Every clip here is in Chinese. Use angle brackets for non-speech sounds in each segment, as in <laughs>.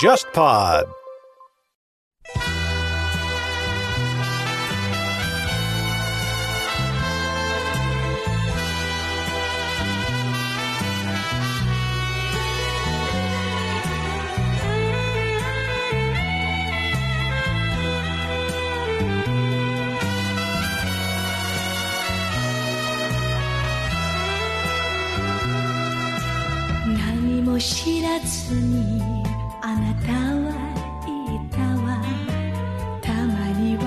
JustPod。知らずにあなたはいたわたまには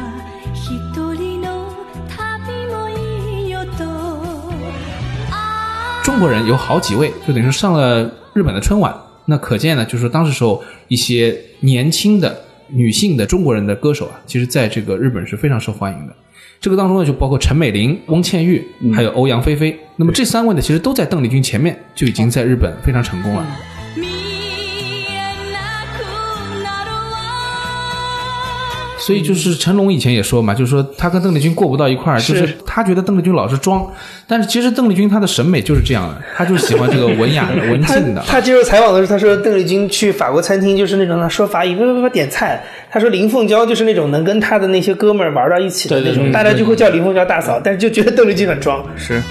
一人の旅もいいよと中国人有好几位，就等于说上了日本的春晚。那可见呢，就是说当时时候一些年轻的女性的中国人的歌手啊，其实在这个日本是非常受欢迎的。 这个当中呢，就包括陈美玲、翁倩玉，还有欧阳菲菲。那么这三位呢，其实都在邓丽君前面就已经在日本非常成功了。所以就是成龙以前也说嘛，就是说他跟邓丽君过不到一块儿，就是是他觉得邓丽君老是装，但是其实邓丽君她的审美就是这样的，她就喜欢这个文雅的、<laughs> 文静的。他接受采访的时候，他说邓丽君去法国餐厅就是那种说法语不不不点菜。他说林凤娇就是那种能跟他的那些哥们儿玩到一起的那种，大家就会叫林凤娇大嫂，但是就觉得邓丽君很装。是。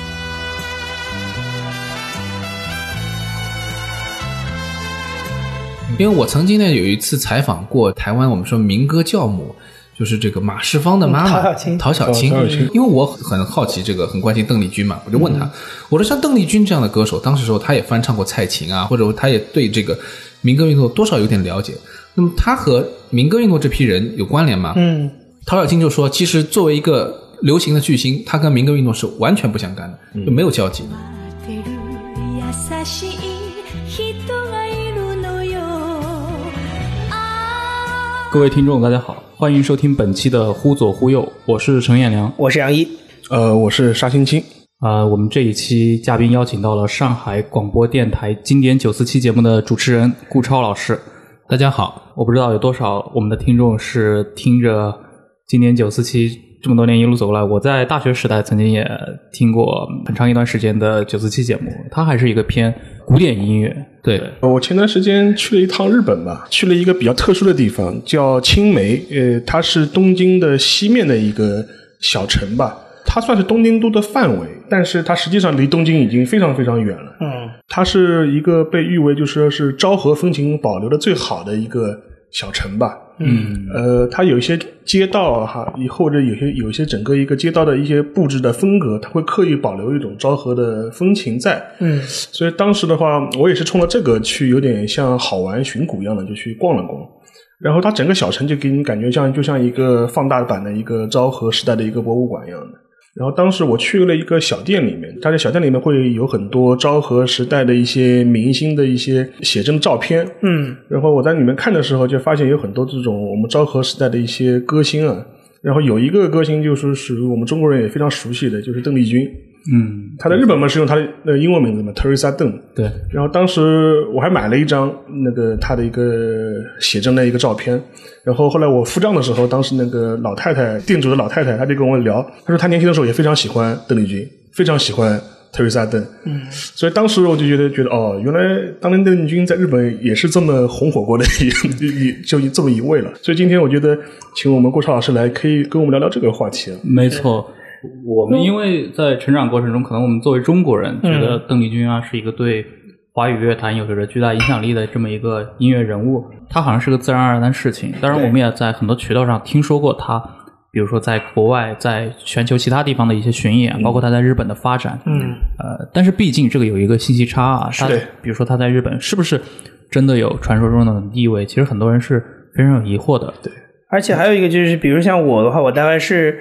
因为我曾经呢有一次采访过台湾，我们说民歌教母，就是这个马世芳的妈妈嗯陶小青陶晓清陶晓清。因为我很好奇这个，很关心邓丽君嘛，我就问他，我说像邓丽君这样的歌手，当时时候她也翻唱过蔡琴啊，或者说她也对这个民歌运动多少有点了解。那么她和民歌运动这批人有关联吗？嗯，陶小青就说，其实作为一个流行的巨星，她跟民歌运动是完全不相干的，就没有交集。待各位听众，大家好，欢迎收听本期的《忽左忽右》，我是陈彦良。我是杨一。呃，我是沙青青。啊、我们这一期嘉宾邀请到了上海广播电台经典九四七节目的主持人顾超老师。大家好，我不知道有多少我们的听众是听着经典九四七这么多年一路走过来。我在大学时代曾经也听过很长一段时间的九四七节目，它还是一个偏古典音乐。对，呃我前段时间去了一趟日本吧，去了一个比较特殊的地方，叫青梅。呃，它是东京的西面的一个小城吧，它算是东京都的范围，但是它实际上离东京已经非常非常远了。嗯，它是一个被誉为就是说是昭和风情保留的最好的一个小城吧。嗯，呃，它有一些街道哈，以或者有些有些整个一个街道的一些布置的风格，它会刻意保留一种昭和的风情在。嗯，所以当时的话，我也是冲着这个去，有点像好玩寻古一样的，就去逛了逛。然后它整个小城就给你感觉像就像一个放大版的一个昭和时代的一个博物馆一样的。然后当时我去了一个小店里面，它在小店里面会有很多昭和时代的一些明星的一些写真照片。嗯，然后我在里面看的时候，就发现有很多这种我们昭和时代的一些歌星啊。然后有一个歌星就是属于我们中国人也非常熟悉的，就是邓丽君。嗯，她在日本嘛是用他的那个英文名字嘛，Teresa Deng。对，然后当时我还买了一张那个他的一个写真的一个照片。然后后来我付账的时候，当时那个老太太店主的老太太，她就跟我聊，她说她年轻的时候也非常喜欢邓丽君，非常喜欢 Teresa Deng。嗯，所以当时我就觉得觉得哦，原来当年邓丽君在日本也是这么红火过的一 <laughs> 一就这么一位了。所以今天我觉得请我们郭超老师来，可以跟我们聊聊这个话题啊。没错，我们因为在成长过程中，可能我们作为中国人，觉得邓丽君啊是一个对华语乐坛有着巨大影响力的这么一个音乐人物，她好像是个自然而然的事情。当然，我们也在很多渠道上听说过她，比如说在国外、在全球其他地方的一些巡演，包括她在日本的发展。嗯，呃，但是毕竟这个有一个信息差啊，她的比如说她在日本是不是真的有传说中的地位？其实很多人是非常有疑惑的。对，而且还有一个就是，比如像我的话，我大概是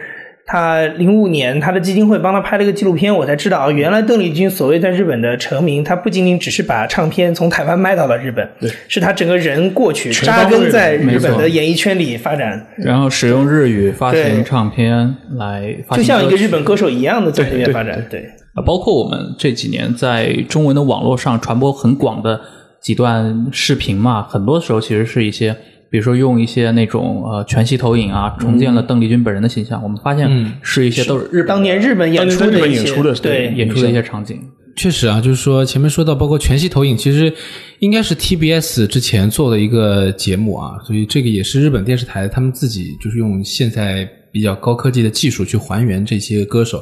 他零五年他的基金会帮他拍了一个纪录片，我才知道啊，原来邓丽君所谓在日本的成名，他不仅仅只是把唱片从台湾卖到了日本，对，是他整个人过去扎根在日本的演艺圈里发展，然后使用日语发行唱片来发就像一个日本歌手一样的在这边对。发展，对，啊，包括我们这几年在中文的网络上传播很广的几段视频嘛，很多时候其实是一些，比如说用一些那种呃全息投影啊，重建了邓丽君本人的形象。我们发现嗯是一些都是日本当年日本演出的一些演出的对演出的一些场景。确实啊，就是说前面说到，包括全息投影，其实应该是 TBS 之前做的一个节目啊，所以这个也是日本电视台他们自己就是用现在比较高科技的技术去还原这些歌手。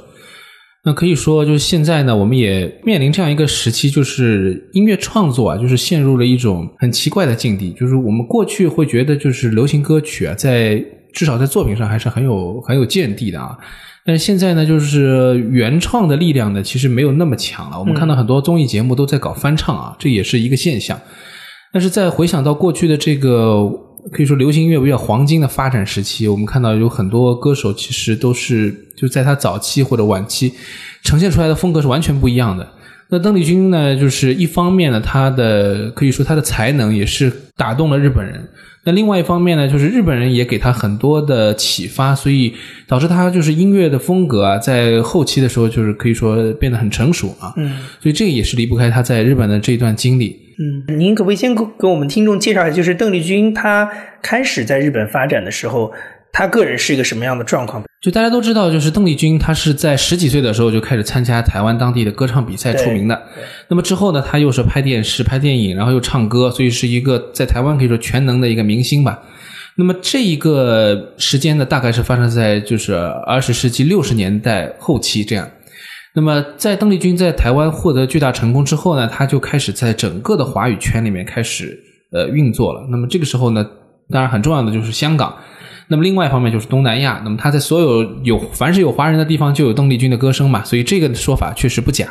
那可以说，就是现在呢，我们也面临这样一个时期，就是音乐创作啊，就是陷入了一种很奇怪的境地。就是我们过去会觉得，就是流行歌曲啊，在至少在作品上还是很有很有见地的啊。但是现在呢，就是原创的力量呢，其实没有那么强了。我们看到很多综艺节目都在搞翻唱啊，这也是一个现象。但是在回想到过去的这个可以说流行音乐比较黄金的发展时期，我们看到有很多歌手其实都是就在他早期或者晚期呈现出来的风格是完全不一样的。那邓丽君呢，就是一方面呢，她的可以说她的才能也是打动了日本人。那另外一方面呢，就是日本人也给他很多的启发，所以导致他就是音乐的风格啊，在后期的时候就是可以说变得很成熟啊。嗯，所以这个也是离不开他在日本的这一段经历。嗯，您可不可以先给给我们听众介绍一下，就是邓丽君她开始在日本发展的时候，她个人是一个什么样的状况？就大家都知道，就是邓丽君，她是在十几岁的时候就开始参加台湾当地的歌唱比赛出名的。那么之后呢，她又是拍电视、拍电影，然后又唱歌，所以是一个在台湾可以说全能的一个明星吧。那么这一个时间呢，大概是发生在就是二十世纪六十年代后期这样。那么在邓丽君在台湾获得巨大成功之后呢，她就开始在整个的华语圈里面开始呃运作了。那么这个时候呢，当然很重要的就是香港。那么另外一方面就是东南亚，那么他在所有有凡是有华人的地方就有邓丽君的歌声嘛，所以这个说法确实不假。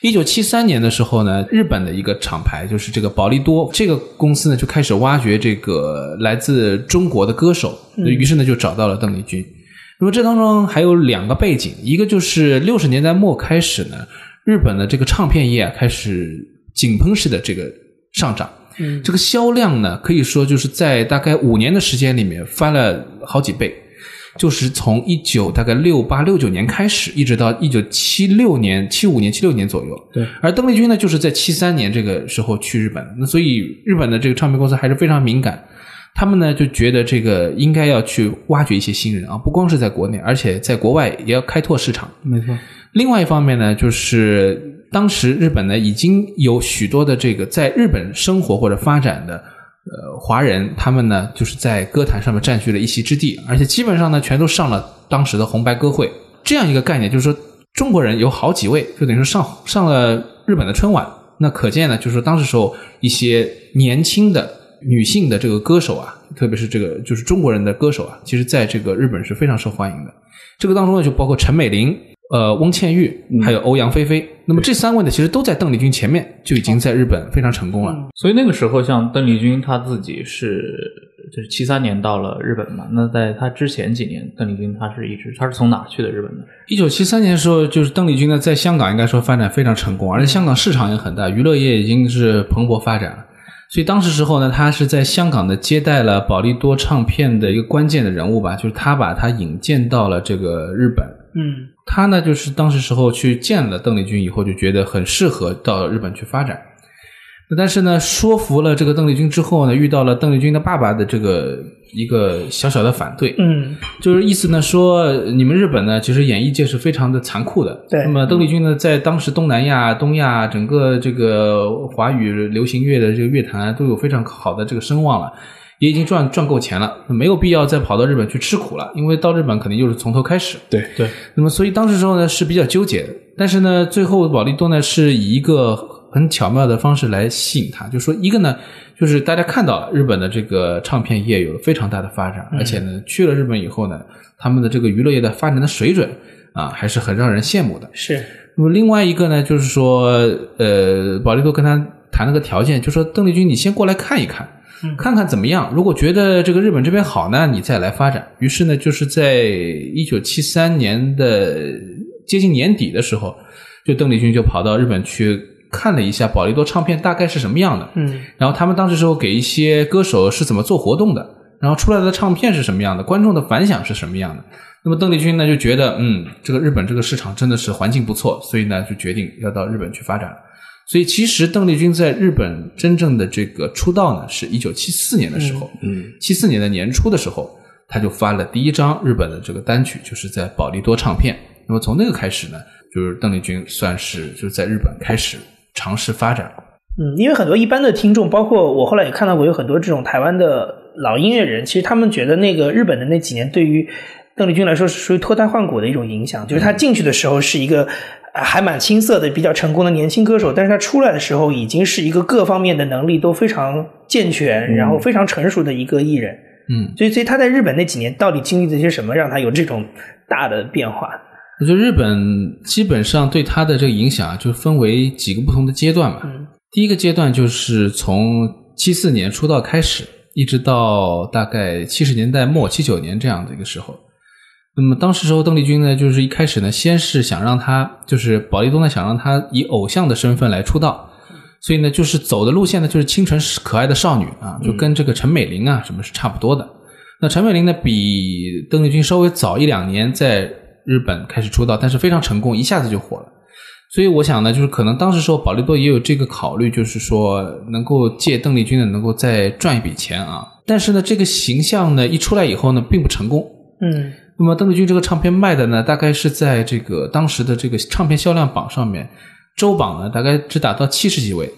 一九七三年的时候呢，日本的一个厂牌就是这个宝利多这个公司呢就开始挖掘这个来自中国的歌手，于是呢就找到了邓丽君。那么这当中还有两个背景，一个就是六十年代末开始呢，日本的这个唱片业啊开始井喷式的这个上涨。嗯，这个销量呢，可以说就是在大概五年的时间里面翻了好几倍，就是从一九大概六八六九年开始，一直到一九七六年、七五年、七六年左右。对，而邓丽君呢，就是在七三年这个时候去日本，那所以日本的这个唱片公司还是非常敏感，他们呢就觉得这个应该要去挖掘一些新人啊，不光是在国内，而且在国外也要开拓市场。没错。另外一方面呢，就是。当时日本呢已经有许多的这个在日本生活或者发展的呃华人，他们呢就是在歌坛上面占据了一席之地，而且基本上呢全都上了当时的红白歌会这样一个概念，就是说中国人有好几位就等于说上上了日本的春晚，那可见呢就是说当时时候一些年轻的女性的这个歌手啊，特别是这个就是中国人的歌手啊，其实在这个日本是非常受欢迎的。这个当中呢就包括陈美玲。呃，翁倩玉还有欧阳菲菲，那么这三位呢，其实都在邓丽君前面就已经在日本非常成功了。所以那个时候，像邓丽君她自己是就是七三年到了日本嘛，那在她之前几年，邓丽君她是一直她是从哪去的日本呢？一九七三年的时候，就是邓丽君呢在香港应该说发展非常成功，而且香港市场也很大，娱乐业已经是蓬勃发展了。所以当时时候呢，他是在香港呢接待了宝利多唱片的一个关键的人物吧，就是他把他引荐到了这个日本。嗯，他呢，就是当时时候去见了邓丽君以后，就觉得很适合到日本去发展。那但是呢，说服了这个邓丽君之后呢，遇到了邓丽君的爸爸的这个一个小小的反对。嗯，就是意思呢说，你们日本呢，其实演艺界是非常的残酷的。对。那么邓丽君呢，在当时东南亚、东亚整个这个华语流行乐的这个乐坛都有非常好的这个声望了。也已经赚赚够钱了，没有必要再跑到日本去吃苦了，因为到日本肯定就是从头开始。对对。那么，所以当时时候呢是比较纠结的，但是呢，最后保利多呢是以一个很巧妙的方式来吸引他，就说一个呢，就是大家看到了日本的这个唱片业有了非常大的发展，而且呢，去了日本以后呢，他们的这个娱乐业的发展的水准啊，还是很让人羡慕的。是。那么另外一个呢，就是说，呃，保利多跟他谈了个条件，就说邓丽君，你先过来看一看。看看怎么样？如果觉得这个日本这边好呢，你再来发展。于是呢，就是在一九七三年的接近年底的时候，就邓丽君就跑到日本去看了一下宝利多唱片大概是什么样的。嗯，然后他们当时时候给一些歌手是怎么做活动的，然后出来的唱片是什么样的，观众的反响是什么样的。那么邓丽君呢就觉得，嗯，这个日本这个市场真的是环境不错，所以呢就决定要到日本去发展。所以，其实邓丽君在日本真正的这个出道呢，是一九七四年的时候。嗯，七四年的年初的时候，他就发了第一张日本的这个单曲，就是在宝利多唱片。那么从那个开始呢，就是邓丽君算是就是在日本开始尝试发展。嗯，因为很多一般的听众，包括我后来也看到过，有很多这种台湾的老音乐人，其实他们觉得那个日本的那几年对于邓丽君来说是属于脱胎换骨的一种影响，就是她进去的时候是一个呃还蛮青涩的、比较成功的年轻歌手，但是她出来的时候已经是一个各方面的能力都非常健全，然后非常成熟的一个艺人。嗯，所以，所以他在日本那几年到底经历了些什么，让他有这种大的变化？我觉得日本基本上对他的这个影响啊，就分为几个不同的阶段嘛。嗯第一个阶段就是从七四年出道开始，一直到大概七十年代末七九年这样的一个时候。那么当时时候，邓丽君呢，就是一开始呢，先是想让她，就是宝丽东呢，想让她以偶像的身份来出道，所以呢，就是走的路线呢，就是清纯可爱的少女啊，就跟这个陈美玲啊什么是差不多的。那陈美玲呢，比邓丽君稍微早一两年在日本开始出道，但是非常成功，一下子就火了。所以我想呢，就是可能当时时候宝丽多也有这个考虑，就是说能够借邓丽君呢，能够再赚一笔钱啊。但是呢，这个形象呢一出来以后呢，并不成功。嗯那么邓丽君这个唱片卖的呢，大概是在这个当时的这个唱片销量榜上面，周榜呢大概只达到七十几位。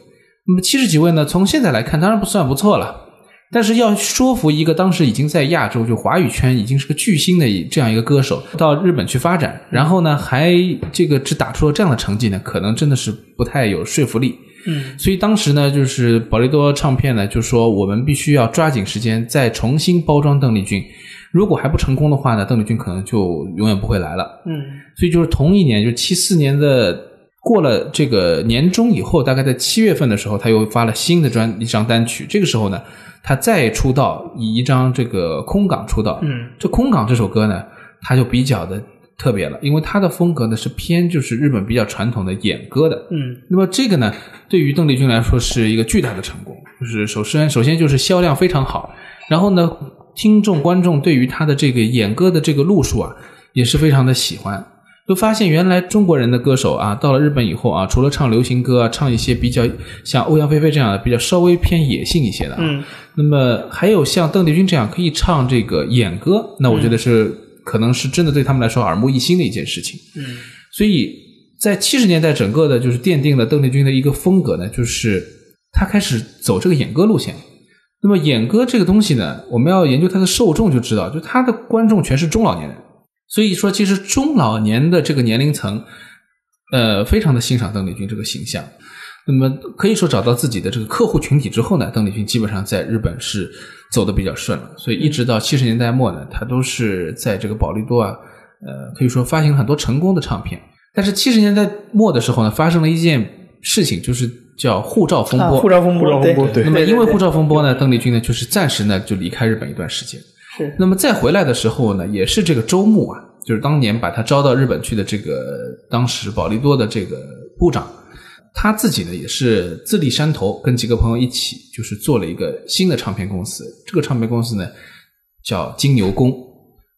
那么七十几位呢，从现在来看当然不算不错了，但是要说服一个当时已经在亚洲就华语圈已经是个巨星的这样一个歌手到日本去发展，然后呢还这个只打出了这样的成绩呢，可能真的是不太有说服力。嗯所以当时呢，就是宝丽多唱片呢，就说我们必须要抓紧时间再重新包装邓丽君。如果还不成功的话呢，邓丽君可能就永远不会来了。嗯所以就是同一年，就七四年的过了这个年终以后，大概在七月份的时候，他又发了新的专一张单曲。这个时候呢，他再出道，以一张这个《空港》出道。嗯这《空港》这首歌呢，他就比较的特别了，因为他的风格呢是偏就是日本比较传统的演歌的。嗯那么这个呢，对于邓丽君来说是一个巨大的成功，就是首先首先就是销量非常好，然后呢，听众观众对于他的这个演歌的这个路数啊，也是非常的喜欢。就发现原来中国人的歌手啊，到了日本以后啊，除了唱流行歌啊，唱一些比较像欧阳菲菲这样的比较稍微偏野性一些的啊，嗯那么还有像邓丽君这样可以唱这个演歌，那我觉得是、可能是真的对他们来说耳目一新的一件事情。嗯所以在七十年代，整个的就是奠定了邓丽君的一个风格呢，就是她开始走这个演歌路线。那么演歌这个东西呢，我们要研究它的受众就知道，就它的观众全是中老年人。所以说，其实中老年的这个年龄层，呃，非常的欣赏邓丽君这个形象。那么可以说找到自己的这个客户群体之后呢，邓丽君基本上在日本是走的比较顺了。所以一直到七十年代末呢，她都是在这个宝丽多啊，呃，可以说发行了很多成功的唱片。但是七十年代末的时候呢，发生了一件事情，就是叫护照风啊，波。护照风波，护照风波对那么因为护照照风波呢，邓丽君呢就是暂时呢就离开日本一段时间。是那么再回来的时候呢，也是这个周牧啊，就是当年把他招到日本去的这个当时保利多的这个部长，他自己呢也是自立山头，跟几个朋友一起，就是做了一个新的唱片公司。这个唱片公司呢叫金牛宫。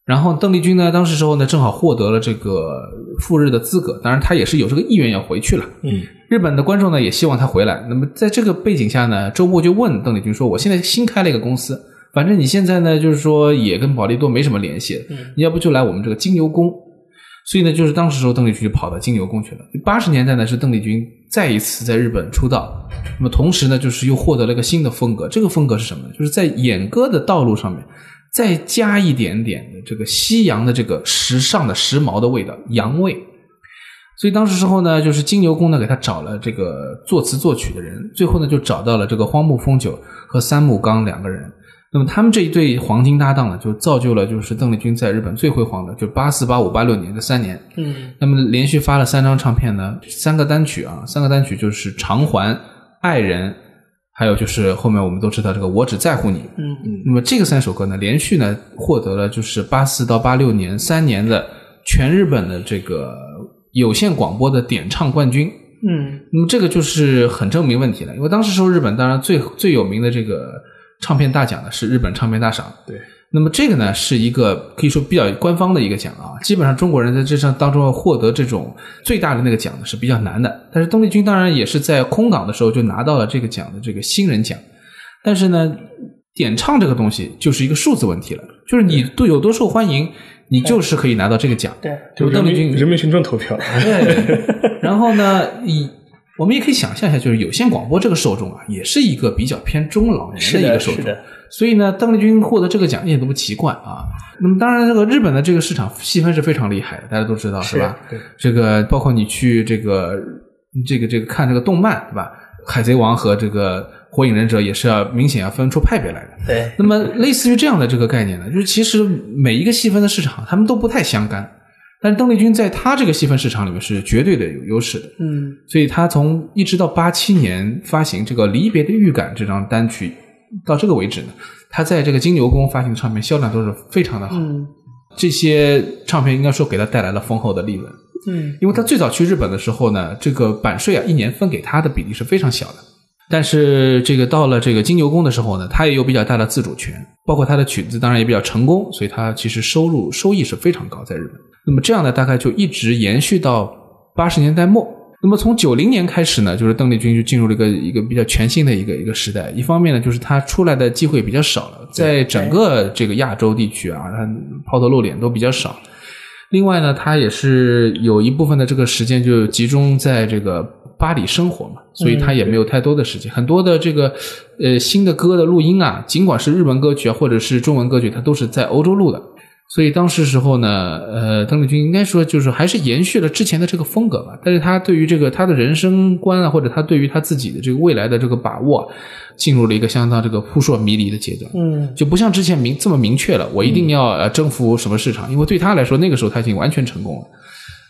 然后邓丽君呢，当时时候呢正好获得了这个赴日的资格，当然他也是有这个意愿要回去了。嗯，日本的观众呢也希望他回来。那么在这个背景下呢，周牧就问邓丽君说：“我现在新开了一个公司，反正你现在呢就是说也跟保利多没什么联系，你要不就来我们这个金牛宫。”所以呢，就是当时时候邓丽君就跑到金牛宫去了。八十年代呢是邓丽君再一次在日本出道，那么同时呢就是又获得了一个新的风格。这个风格是什么呢？就是在演歌的道路上面再加一点点的这个西洋的这个时尚的时髦的味道，洋味。所以当时时候呢，就是金牛宫呢给他找了这个作词作曲的人，最后呢就找到了这个荒木丰久和三木刚两个人。那么他们这一对黄金搭档呢，就造就了就是邓丽君在日本最辉煌的，就八四、八五、八六年这三年。嗯那么连续发了三张唱片呢，三个单曲啊，三个单曲就是《偿还》《爱人》，还有就是后面我们都知道这个《我只在乎你》。嗯嗯那么这个三首歌呢，连续呢获得了就是八四到八六年三年的全日本的这个有线广播的点唱冠军。嗯那么这个就是很证明问题了，因为当时时候日本当然最最有名的这个唱片大奖呢是日本唱片大赏。对。那么这个呢是一个可以说比较官方的一个奖啊，基本上中国人在这上当中要获得这种最大的那个奖呢是比较难的。但是邓丽君当然也是在空港的时候就拿到了这个奖的这个新人奖，但是呢，点唱这个东西就是一个数字问题了，就是你都有多受欢迎，你就是可以拿到这个奖。对，就是邓丽君人民群众投票。对，然后呢，以我们也可以想象一下，就是有线广播这个受众啊，也是一个比较偏中老年是的的一个受众。所以呢，邓丽君获得这个奖一点都不奇怪啊。那么当然，这个日本的这个市场细分是非常厉害的，大家都知道是吧？对这个包括你去这个这个这个看这个动漫，对吧？海贼王和这个火影忍者也是要明显要分出派别来的。对，那么类似于这样的这个概念呢，就是其实每一个细分的市场，他们都不太相干，但是邓丽君在她这个细分市场里面是绝对的有优势的。嗯，所以她从一直到八七年发行这个《离别的预感》这张单曲，到这个为止呢，她在这个金牛宫发行唱片销量都是非常的好。嗯这些唱片应该说给她带来了丰厚的利润。嗯，因为她最早去日本的时候呢，这个版税啊，一年分给她的比例是非常小的。但是这个到了这个金牛宫的时候呢，她也有比较大的自主权，包括她的曲子当然也比较成功，所以她其实收入收益是非常高在日本。那么这样呢，大概就一直延续到八十年代末。那么从九零年开始呢，就是邓丽君就进入了一个一个比较全新的一个一个时代。一方面呢，就是她出来的机会比较少了，在整个这个亚洲地区啊，她抛头露脸都比较少。另外呢，她也是有一部分的这个时间就集中在这个巴黎生活嘛，所以她也没有太多的时间。很多的这个呃新的歌的录音啊，尽管是日文歌曲啊，或者是中文歌曲，它都是在欧洲录的。所以当时时候呢，呃，邓丽君应该说就是还是延续了之前的这个风格吧，但是她对于这个她的人生观啊，或者她对于她自己的这个未来的这个把握啊，进入了一个相当这个扑朔迷离的阶段。嗯，就不像之前明这么明确了，我一定要呃征服什么市场，因为对她来说那个时候她已经完全成功了，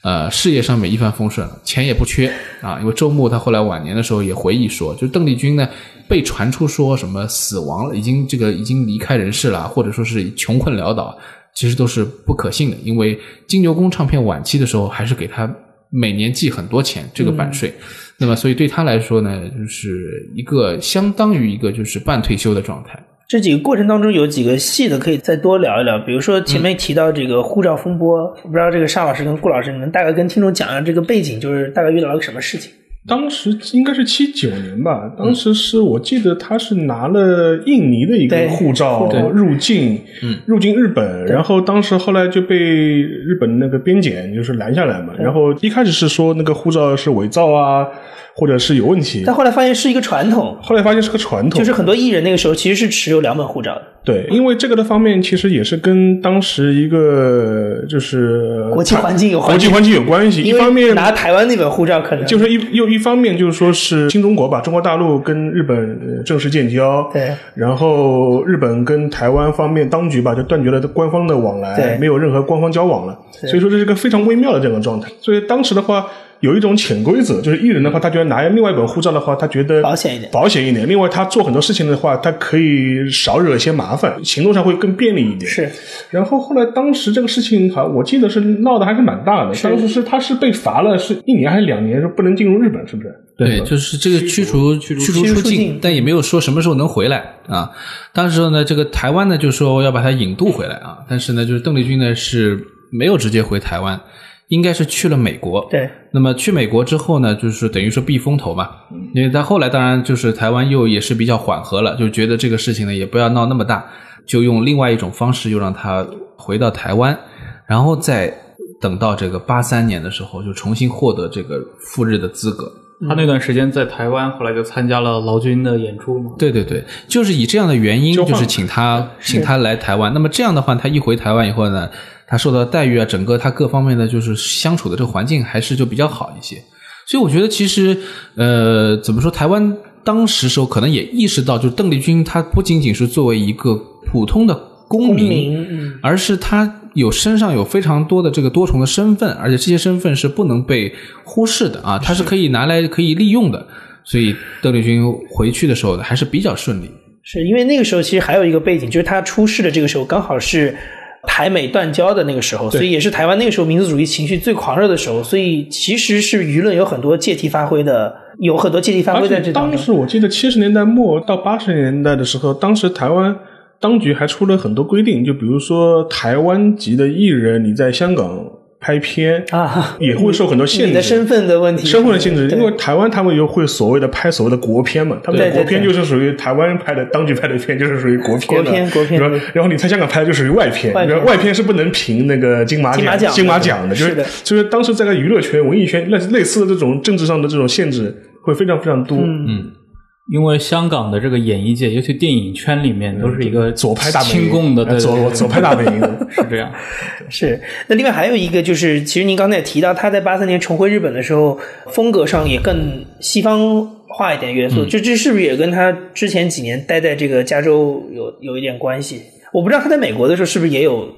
呃，事业上面一帆风顺了，钱也不缺啊。因为周牧他后来晚年的时候也回忆说，就邓丽君呢被传出说什么死亡了，已经这个已经离开人世了，或者说是穷困潦倒，其实都是不可信的，因为金牛宫唱片晚期的时候还是给他每年寄很多钱这个版税。那么，所以对他来说呢，就是一个相当于一个就是半退休的状态。这几个过程当中有几个细的可以再多聊一聊，比如说前面提到这个护照风波，我不知道这个沙老师跟顾老师，你们大概跟听众讲一下这个背景，就是大概遇到了个什么事情？当时应该是七九年吧，当时是我记得他是拿了印尼的一个护照入境，嗯。入境日本，然后当时后来就被日本那个边检就是拦下来嘛，然后一开始是说那个护照是伪造啊，或者是有问题，但后来发现是一个传统，后来发现是个传统，就是很多艺人那个时候其实是持有两本护照的，对，因为这个的方面其实也是跟当时一个就是国际环境有关系。国际环境有关系，一方面拿台湾那本护照可能就是一又一一方面就是说是新中国吧，中国大陆跟日本正式建交，对，然后日本跟台湾方面当局吧就断绝了官方的往来，对没有任何官方交往了，所以说这是一个非常微妙的这样的状态。所以当时的话。有一种潜规则，就是艺人的话，他觉得拿另外一本护照的话，他觉得保险一点保险一点。另外，他做很多事情的话，他可以少惹一些麻烦，行动上会更便利一点。是然后后来当时这个事情，好，我记得是闹得还是蛮大的。当时是他是被罚了，是一年还是两年，说不能进入日本，是不是？对，就是这个驱逐驱逐驱逐出境，但也没有说什么时候能回来啊。当时呢，这个台湾呢就说要把他引渡回来啊，但是呢，就是邓丽君呢是没有直接回台湾，应该是去了美国。对，那么去美国之后呢，就是等于说避风头嘛，因为他后来当然就是台湾又也是比较缓和了，就觉得这个事情呢也不要闹那么大，就用另外一种方式又让他回到台湾，然后再等到这个八三年的时候，就重新获得这个赴日的资格。他那段时间在台湾，后来就参加了劳军的演出嘛。对对对，就是以这样的原因，就是请他请他来台湾。那么这样的话，他一回台湾以后呢，他受到待遇啊，整个他各方面的就是相处的这个环境还是就比较好一些。所以我觉得其实呃，怎么说，台湾当时时候可能也意识到，就是邓丽君她不仅仅是作为一个普通的公公民，嗯，而是他有身上有非常多的这个多重的身份，而且这些身份是不能被忽视的啊，它是可以拿来可以利用的。所以邓丽君回去的时候呢，还是比较顺利。是因为那个时候其实还有一个背景，就是他出事的这个时候刚好是台美断交的那个时候，所以也是台湾那个时候民族主义情绪最狂热的时候，所以其实是舆论有很多借题发挥的，有很多借题发挥在这当。时我记得七十年代末到八十年代的时候，当时台湾当局还出了很多规定，就比如说台湾籍的艺人，你在香港拍片啊。也会受很多限制。你的身份的问题，身份的限制，因为台湾他们又会所谓的拍所谓的国片嘛，他们的国片就是属于台湾拍的当局拍的片，就是属于国片的国片国片。然后你在香港拍的就属于外片，外片。然后外片是不能评那个金马奖金马奖的，就是的。就是当时在个娱乐圈、文艺圈类类似的这种政治上的这种限制会非常非常多。嗯因为香港的这个演艺界，尤其电影圈里面，都是一个左派大本营亲共的，左左派大本营 <laughs> 是这样。<laughs> 是，那另外还有一个就是，其实您刚才也提到，他在八三年重回日本的时候，风格上也更西方化一点元素，这这是不是也跟他之前几年待在这个加州有有一点关系？我不知道他在美国的时候是不是也有，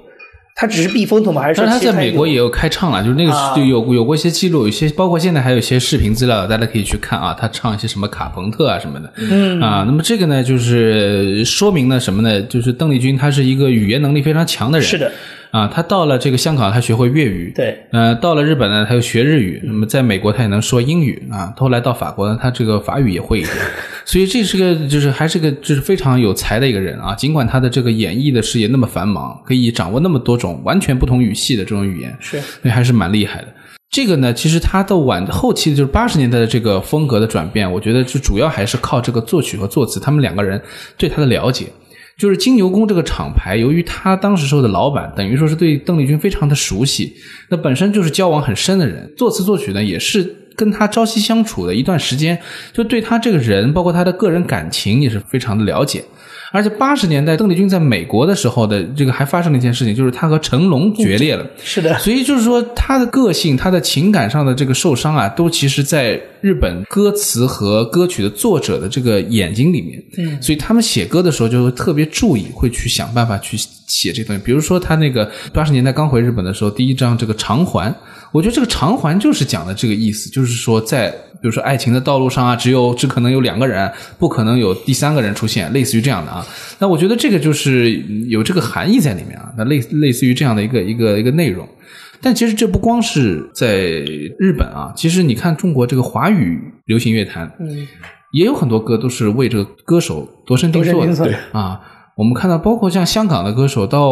他只是避风头吗？还是说但是他在美国也有开唱了，就是那个啊就有有过一些记录，有些包括现在还有一些视频资料，大家可以去看啊。他唱一些什么卡朋特啊什么的，嗯啊，那么这个呢，就是说明了什么呢？就是邓丽君她是一个语言能力非常强的人，是的，啊，他到了这个香港，他学会粤语，对，呃，到了日本呢，他又学日语，那么在美国他也能说英语啊，后来到法国呢，他这个法语也会一点，<laughs> 所以这是个就是还是个就是非常有才的一个人啊，尽管他的这个演艺的事业那么繁忙，可以掌握那么多种完全不同语系的这种语言，是所以还是蛮厉害的。这个呢，其实他的晚后期就是八十年代的这个风格的转变，我觉得就主要还是靠这个作曲和作词他们两个人对他的了解。就是金牛宫这个厂牌，由于他当时时候的老板等于说是对邓丽君非常的熟悉，那本身就是交往很深的人，作词作曲呢也是跟他朝夕相处的一段时间，就对他这个人，包括他的个人感情也是非常的了解。而且八十年代邓丽君在美国的时候的这个还发生了一件事情，就是她和成龙决裂了。<laughs> 是的，所以就是说，她的个性、她的情感上的这个受伤啊，都其实在日本歌词和歌曲的作者的这个眼睛里面。嗯，所以他们写歌的时候就会特别注意，会去想办法去写这东西。比如说，他那个八十年代刚回日本的时候，第一张这个偿还，我觉得这个偿还就是讲的这个意思，就是说在比如说爱情的道路上啊，只有只可能有两个人，不可能有第三个人出现，类似于这样的啊。那我觉得这个就是有这个含义在里面啊，那类类似于这样的一个一个一个内容。但其实这不光是在日本啊，其实你看中国这个华语流行乐坛，嗯，也有很多歌都是为这个歌手度身定做的啊。我们看到，包括像香港的歌手，到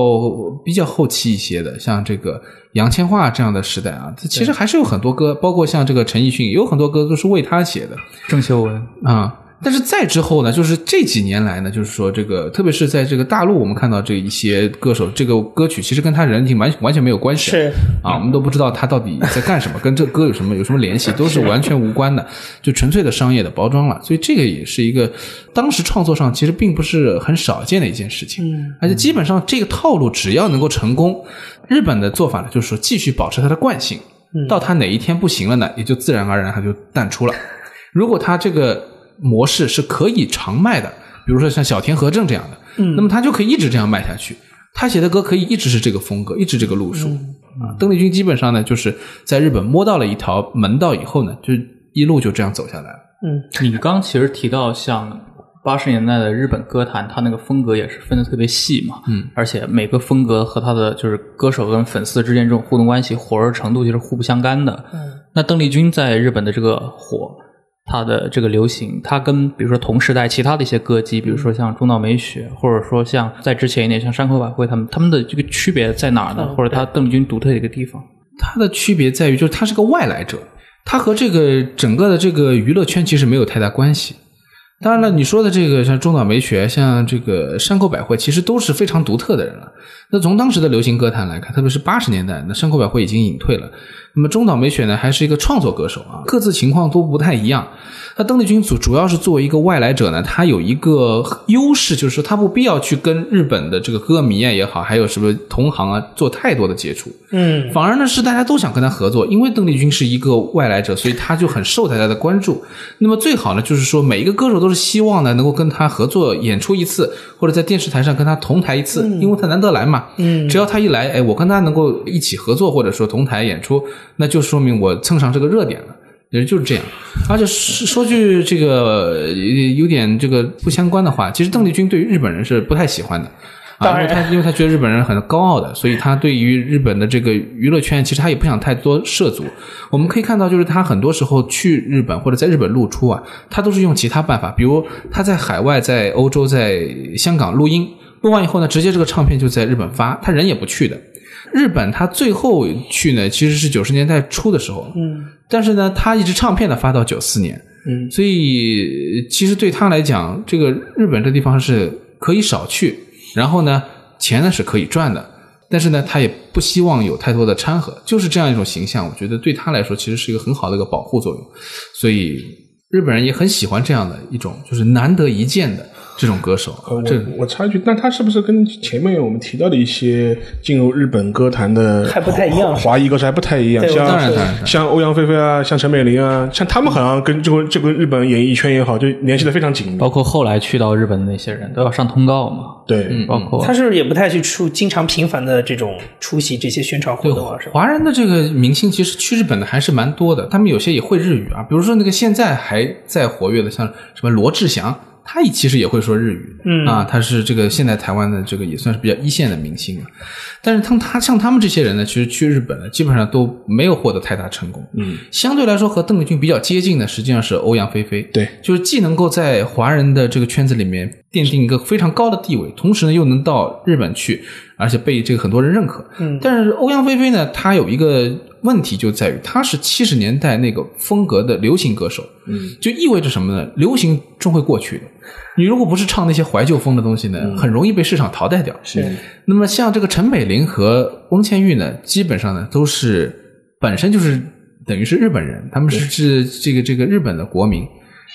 比较后期一些的，像这个杨千嬅这样的时代啊，它其实还是有很多歌，包括像这个陈奕迅，有很多歌都是为他写的。郑秀文，啊。但是再之后呢，就是这几年来呢，就是说这个，特别是在这个大陆，我们看到这一些歌手，这个歌曲其实跟他人品完完全没有关系，是。啊，我们都不知道他到底在干什么，跟这歌有什么有什么联系，都是完全无关的，就纯粹的商业的包装了。所以这个也是一个当时创作上其实并不是很少见的一件事情，嗯，而且基本上这个套路只要能够成功，日本的做法呢，就是说继续保持它的惯性，到它哪一天不行了呢，也就自然而然它就淡出了。如果它这个模式是可以长卖的，比如说像小田和正这样的，嗯，那么他就可以一直这样卖下去。他写的歌可以一直是这个风格，一直这个路数、啊。邓丽君基本上呢，就是在日本摸到了一条门道以后呢，就一路就这样走下来了。嗯你刚其实提到像八十年代的日本歌坛，它那个风格也是分的特别细嘛，嗯，而且每个风格和他的就是歌手跟粉丝之间这种互动关系火热程度就是互不相干的。嗯，那邓丽君在日本的这个火，她的这个流行，它跟比如说同时代其他的一些歌姬，比如说像中岛美雪，或者说像在之前一点像山口百惠他们，他们的这个区别在哪儿呢？嗯或者他邓丽君独特的一个地方？它的区别在于，就是他是个外来者，他和这个整个的这个娱乐圈其实没有太大关系。当然了，你说的这个像中岛美雪，像这个山口百惠，其实都是非常独特的人了。那从当时的流行歌坛来看，特别是八十年代，那山口百惠已经隐退了。那么中岛美雪呢，还是一个创作歌手啊，各自情况都不太一样。那邓丽君主主要是作为一个外来者呢，她有一个优势，就是说她不必要去跟日本的这个歌迷啊也好，还有什么同行啊做太多的接触。嗯，反而呢是大家都想跟她合作，因为邓丽君是一个外来者，所以她就很受大家的关注。那么最好呢，就是说每一个歌手都是希望呢能够跟她合作演出一次，或者在电视台上跟她同台一次，因为她难得来嘛。嗯只要她一来，哎，我跟她能够一起合作，或者说同台演出，那就说明我蹭上这个热点了。也就是这样，而且说说句这个呃有点这个不相关的话，其实邓丽君对于日本人是不太喜欢的。啊，当然因为他因为他觉得日本人很高傲的，所以他对于日本的这个娱乐圈，其实他也不想太多涉足。我们可以看到，就是他很多时候去日本或者在日本露出啊，他都是用其他办法，比如他在海外、在欧洲、在香港录音，录完以后呢，直接这个唱片就在日本发，他人也不去的。日本他最后去呢，其实是九十年代初的时候，嗯，但是呢，他一直唱片呢发到九四年，嗯，所以其实对他来讲，这个日本这地方是可以少去，然后呢，钱呢是可以赚的，但是呢，他也不希望有太多的掺和，就是这样一种形象，我觉得对他来说其实是一个很好的一个保护作用，所以日本人也很喜欢这样的一种就是难得一见的这种歌手，呃，这我我插一句，那他是不是跟前面我们提到的一些进入日本歌坛的还不太一样华华裔歌手还不太一样？像像欧阳菲菲啊，像陈美玲啊，像他们好像跟这个这个日本演艺圈也好，就联系的非常紧密。包括后来去到日本的那些人都要上通告嘛，对，嗯包括他是不是也不太去出经常频繁的这种出席这些宣传活对动啊？是？华人的这个明星其实去日本的还是蛮多的，他们有些也会日语啊，比如说那个现在还在活跃的，像什么罗志祥，他也其实也会说日语，嗯啊，他是这个现在台湾的这个也算是比较一线的明星了。但是他们他像他们这些人呢，其实去日本呢，基本上都没有获得太大成功。嗯，相对来说和邓丽君比较接近的，实际上是欧阳菲菲。对，就是既能够在华人的这个圈子里面奠定一个非常高的地位，同时呢又能到日本去，而且被这个很多人认可。嗯但是欧阳菲菲呢，她有一个问题就在于她是七十年代那个风格的流行歌手，嗯，就意味着什么呢？流行终会过去的。你如果不是唱那些怀旧风的东西呢，很容易被市场淘汰掉。是那么像这个陈美玲和翁倩玉呢，基本上呢都是本身就是等于是日本人，他们是是这个这个日本的国民，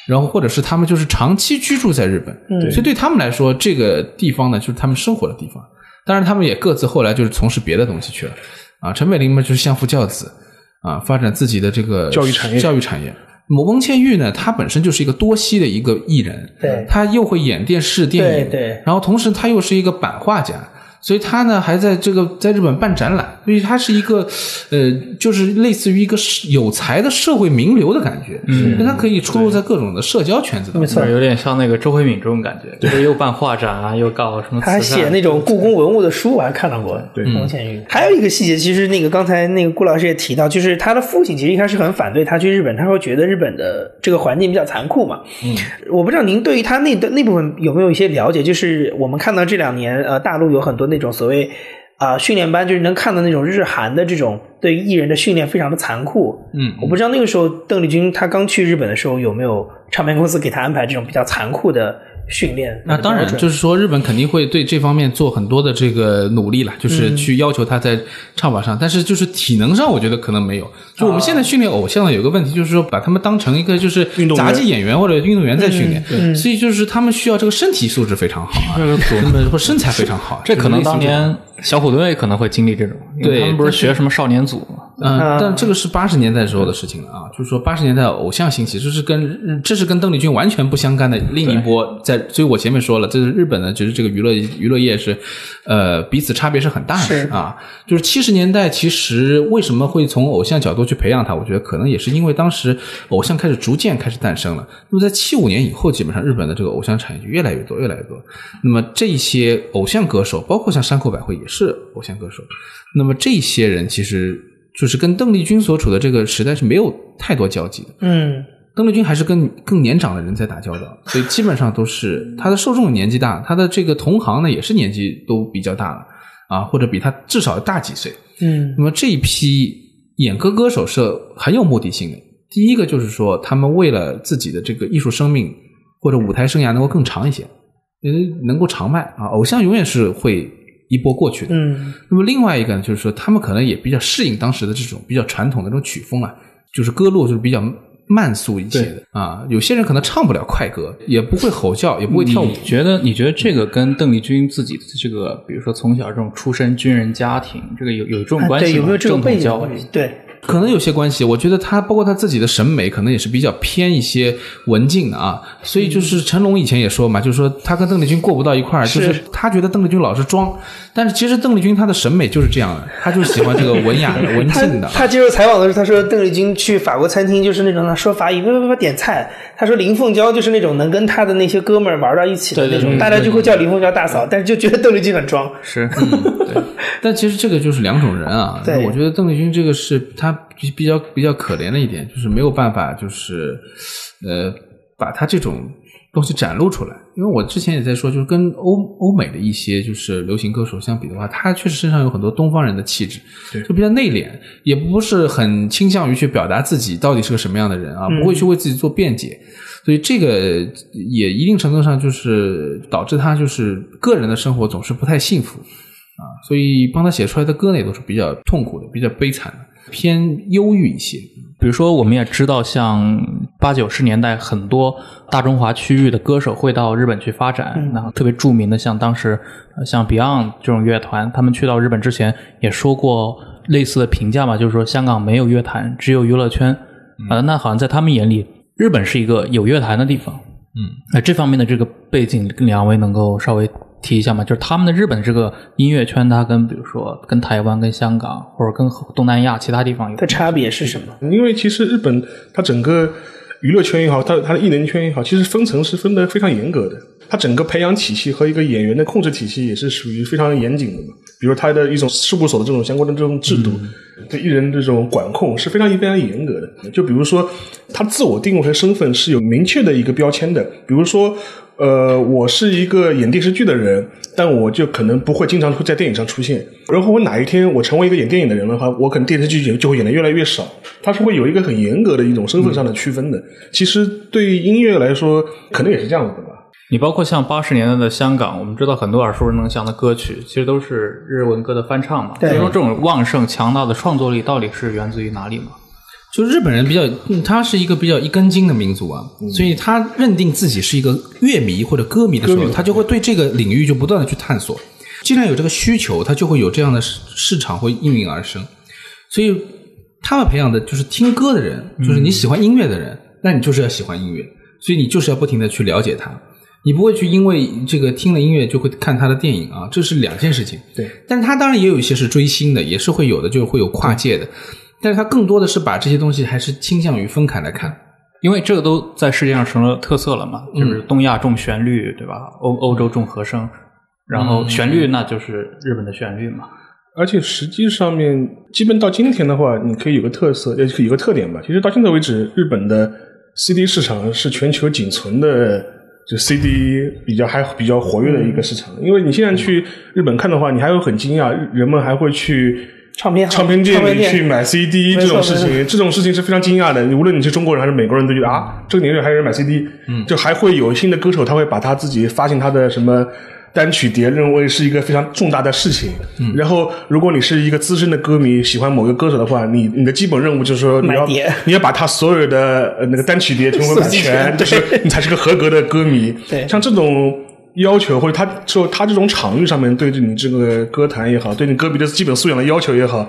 然后或者是他们就是长期居住在日本，嗯所以对他们来说，这个地方呢就是他们生活的地方。当然，他们也各自后来就是从事别的东西去了啊。陈美玲嘛就是相夫教子啊，发展自己的这个教育产业教育产业。翁倩玉呢，她本身就是一个多栖的一个艺人，对她又会演电视电影，对对然后同时她又是一个版画家，所以他呢还在这个在日本办展览，所以他是一个呃，就是类似于一个是有才的社会名流的感觉，嗯，他可以出入在各种的社交圈子当中。没错。有点像那个周慧敏这种感觉，就是又办画展啊，又搞什么，他还写那种故宫文物的书，我还看到过。对翁倩玉。还有一个细节，其实那个刚才那个顾老师也提到，就是他的父亲其实一开始很反对他去日本，他会觉得日本的这个环境比较残酷嘛。嗯，我不知道您对于他那的那部分有没有一些了解？就是我们看到这两年，呃，大陆有很多那种所谓。啊、训练班就是能看到那种日韩的这种对艺人的训练非常的残酷。嗯我不知道那个时候邓丽君她刚去日本的时候有没有唱片公司给她安排这种比较残酷的训练？那当然，就是说日本肯定会对这方面做很多的这个努力了，就是去要求他在唱法上，但是就是体能上，我觉得可能没有。就我们现在训练偶像有个问题，就是说把他们当成一个就是杂技演员或者运动员在训练，所以就是他们需要这个身体素质非常好啊，<laughs> 身材非常好，这可能当年小虎队可能会经历这种，因为对。他们不是学什么少年组嘛，嗯，啊但这个是八十年代时候的事情了啊，就是说八十年代偶像兴起，这是跟这是跟邓丽君完全不相干的另一波在，所以我前面说了，这是日本呢，就是这个娱乐娱乐业是，呃，彼此差别是很大的啊。就是七十年代，其实为什么会从偶像角度去培养他？我觉得可能也是因为当时偶像开始逐渐开始诞生了。那么在七五年以后，基本上日本的这个偶像产业就越来越多，越来越多。那么这些偶像歌手，包括像山口百惠也是偶像歌手。那么这些人其实就是跟邓丽君所处的这个时代是没有太多交集的。嗯，邓丽君还是跟更年长的人在打交道，所以基本上都是她的受众年纪大，她的这个同行呢也是年纪都比较大了啊，或者比她至少大几岁。嗯那么这一批演歌歌手是很有目的性的。第一个就是说，他们为了自己的这个艺术生命或者舞台生涯能够更长一些，嗯，能够长卖啊。偶像永远是会一波过去的。嗯那么另外一个呢，就是说他们可能也比较适应当时的这种比较传统的这种曲风啊，就是歌路就是比较慢速一些的啊。有些人可能唱不了快歌，也不会吼叫，也不会跳舞你。觉得你觉得这个跟邓丽君自己的这个，比如说从小这种出身军人家庭，这个有有这种关系吗？对，有没有这种正统背景？对，可能有些关系，我觉得他包括他自己的审美，可能也是比较偏一些文静的啊。所以就是成龙以前也说嘛，就是说他跟邓丽君过不到一块儿，就是是他觉得邓丽君老是装，但是其实邓丽君她的审美就是这样的，她就是喜欢这个文雅的、<laughs> 文静的。她接受采访的时候，她说邓丽君去法国餐厅就是那种他说法语，不不不点菜。他说林凤娇就是那种能跟她的那些哥们儿玩到一起的那种，大家就会叫林凤娇大嫂，但是就觉得邓丽君很装。是，对 <laughs> 但其实这个就是两种人啊。我觉得邓丽君这个是她比比较比较可怜的一点，就是没有办法，就是呃，把她这种东西展露出来。因为我之前也在说，就是跟欧欧美的一些就是流行歌手相比的话，他确实身上有很多东方人的气质，就比较内敛，也不是很倾向于去表达自己到底是个什么样的人啊，不会去为自己做辩解。所以这个也一定程度上就是导致他就是个人的生活总是不太幸福啊，所以帮他写出来的歌呢也都是比较痛苦的、比较悲惨的，偏忧郁一些。比如说，我们也知道，像八九十年代很多大中华区域的歌手会到日本去发展，然后特别著名的，像当时呃像 Beyond 这种乐团，他们去到日本之前也说过类似的评价嘛，就是说香港没有乐坛，只有娱乐圈。啊、那好像在他们眼里，日本是一个有乐坛的地方。嗯，那这方面的这个背景，两位能够稍微提一下嘛？就是他们的日本这个音乐圈，它跟比如说跟台湾、跟香港或者跟东南亚其他地方有的差别是什么？因为其实日本它整个娱乐圈也好，它它的艺能圈也好，其实分层是分得非常严格的。它整个培养体系和一个演员的控制体系也是属于非常严谨的嘛。比如它的一种事务所的这种相关的这种制度，对艺人这种管控是非常非常严格的。就比如说，他自我定位和身份是有明确的一个标签的。比如说，呃，我是一个演电视剧的人，但我就可能不会经常会在电影上出现。然后我哪一天我成为一个演电影的人的话，我可能电视剧就就会演的越来越少。它是会有一个很严格的一种身份上的区分的。其实对于音乐来说，可能也是这样子的吧。你包括像八十年代的香港，我们知道很多耳熟能详的歌曲，其实都是日文歌的翻唱嘛。对所以说这种旺盛强大的创作力到底是源自于哪里嘛？就日本人比较，嗯他是一个比较一根筋的民族啊，所以他认定自己是一个乐迷或者歌迷的时候，他就会对这个领域就不断的去探索。既然有这个需求，他就会有这样的市市场会应运而生。所以他们培养的就是听歌的人，就是你喜欢音乐的人，那你就是要喜欢音乐，所以你就是要不停的去了解它。你不会去因为这个听了音乐就会看他的电影啊，这是两件事情。对，但是他当然也有一些是追星的，也是会有的，就是会有跨界的。但是它更多的是把这些东西还是倾向于分开来看。因为这个都在世界上成了特色了嘛，就是东亚重旋律，对吧？欧欧洲重和声，然后旋律那就是日本的旋律嘛。而且实际上面，基本到今天的话，你可以有个特色，呃，有个特点吧。其实到现在为止，日本的 CD 市场是全球仅存的，就 CD 比较还比较活跃的一个市场。因为你现在去日本看的话，你还会很惊讶，人们还会去唱片行唱片店店里去买 CD 这种事情，这种事情是非常惊讶的。无论你是中国人还是美国人，都觉得啊，这个年代还有人买 CD，嗯，就还会有新的歌手，他会把他自己发行他的什么。单曲碟认为是一个非常重大的事情，嗯、然后如果你是一个资深的歌迷，喜欢某个歌手的话，你你的基本任务就是说你要你要把他所有的呃那个单曲碟全部买 <laughs> 全就是你才是个合格的歌迷。对像这种要求或者他就他这种场域上面对你这个歌坛也好，对你歌迷的基本素养的要求也好，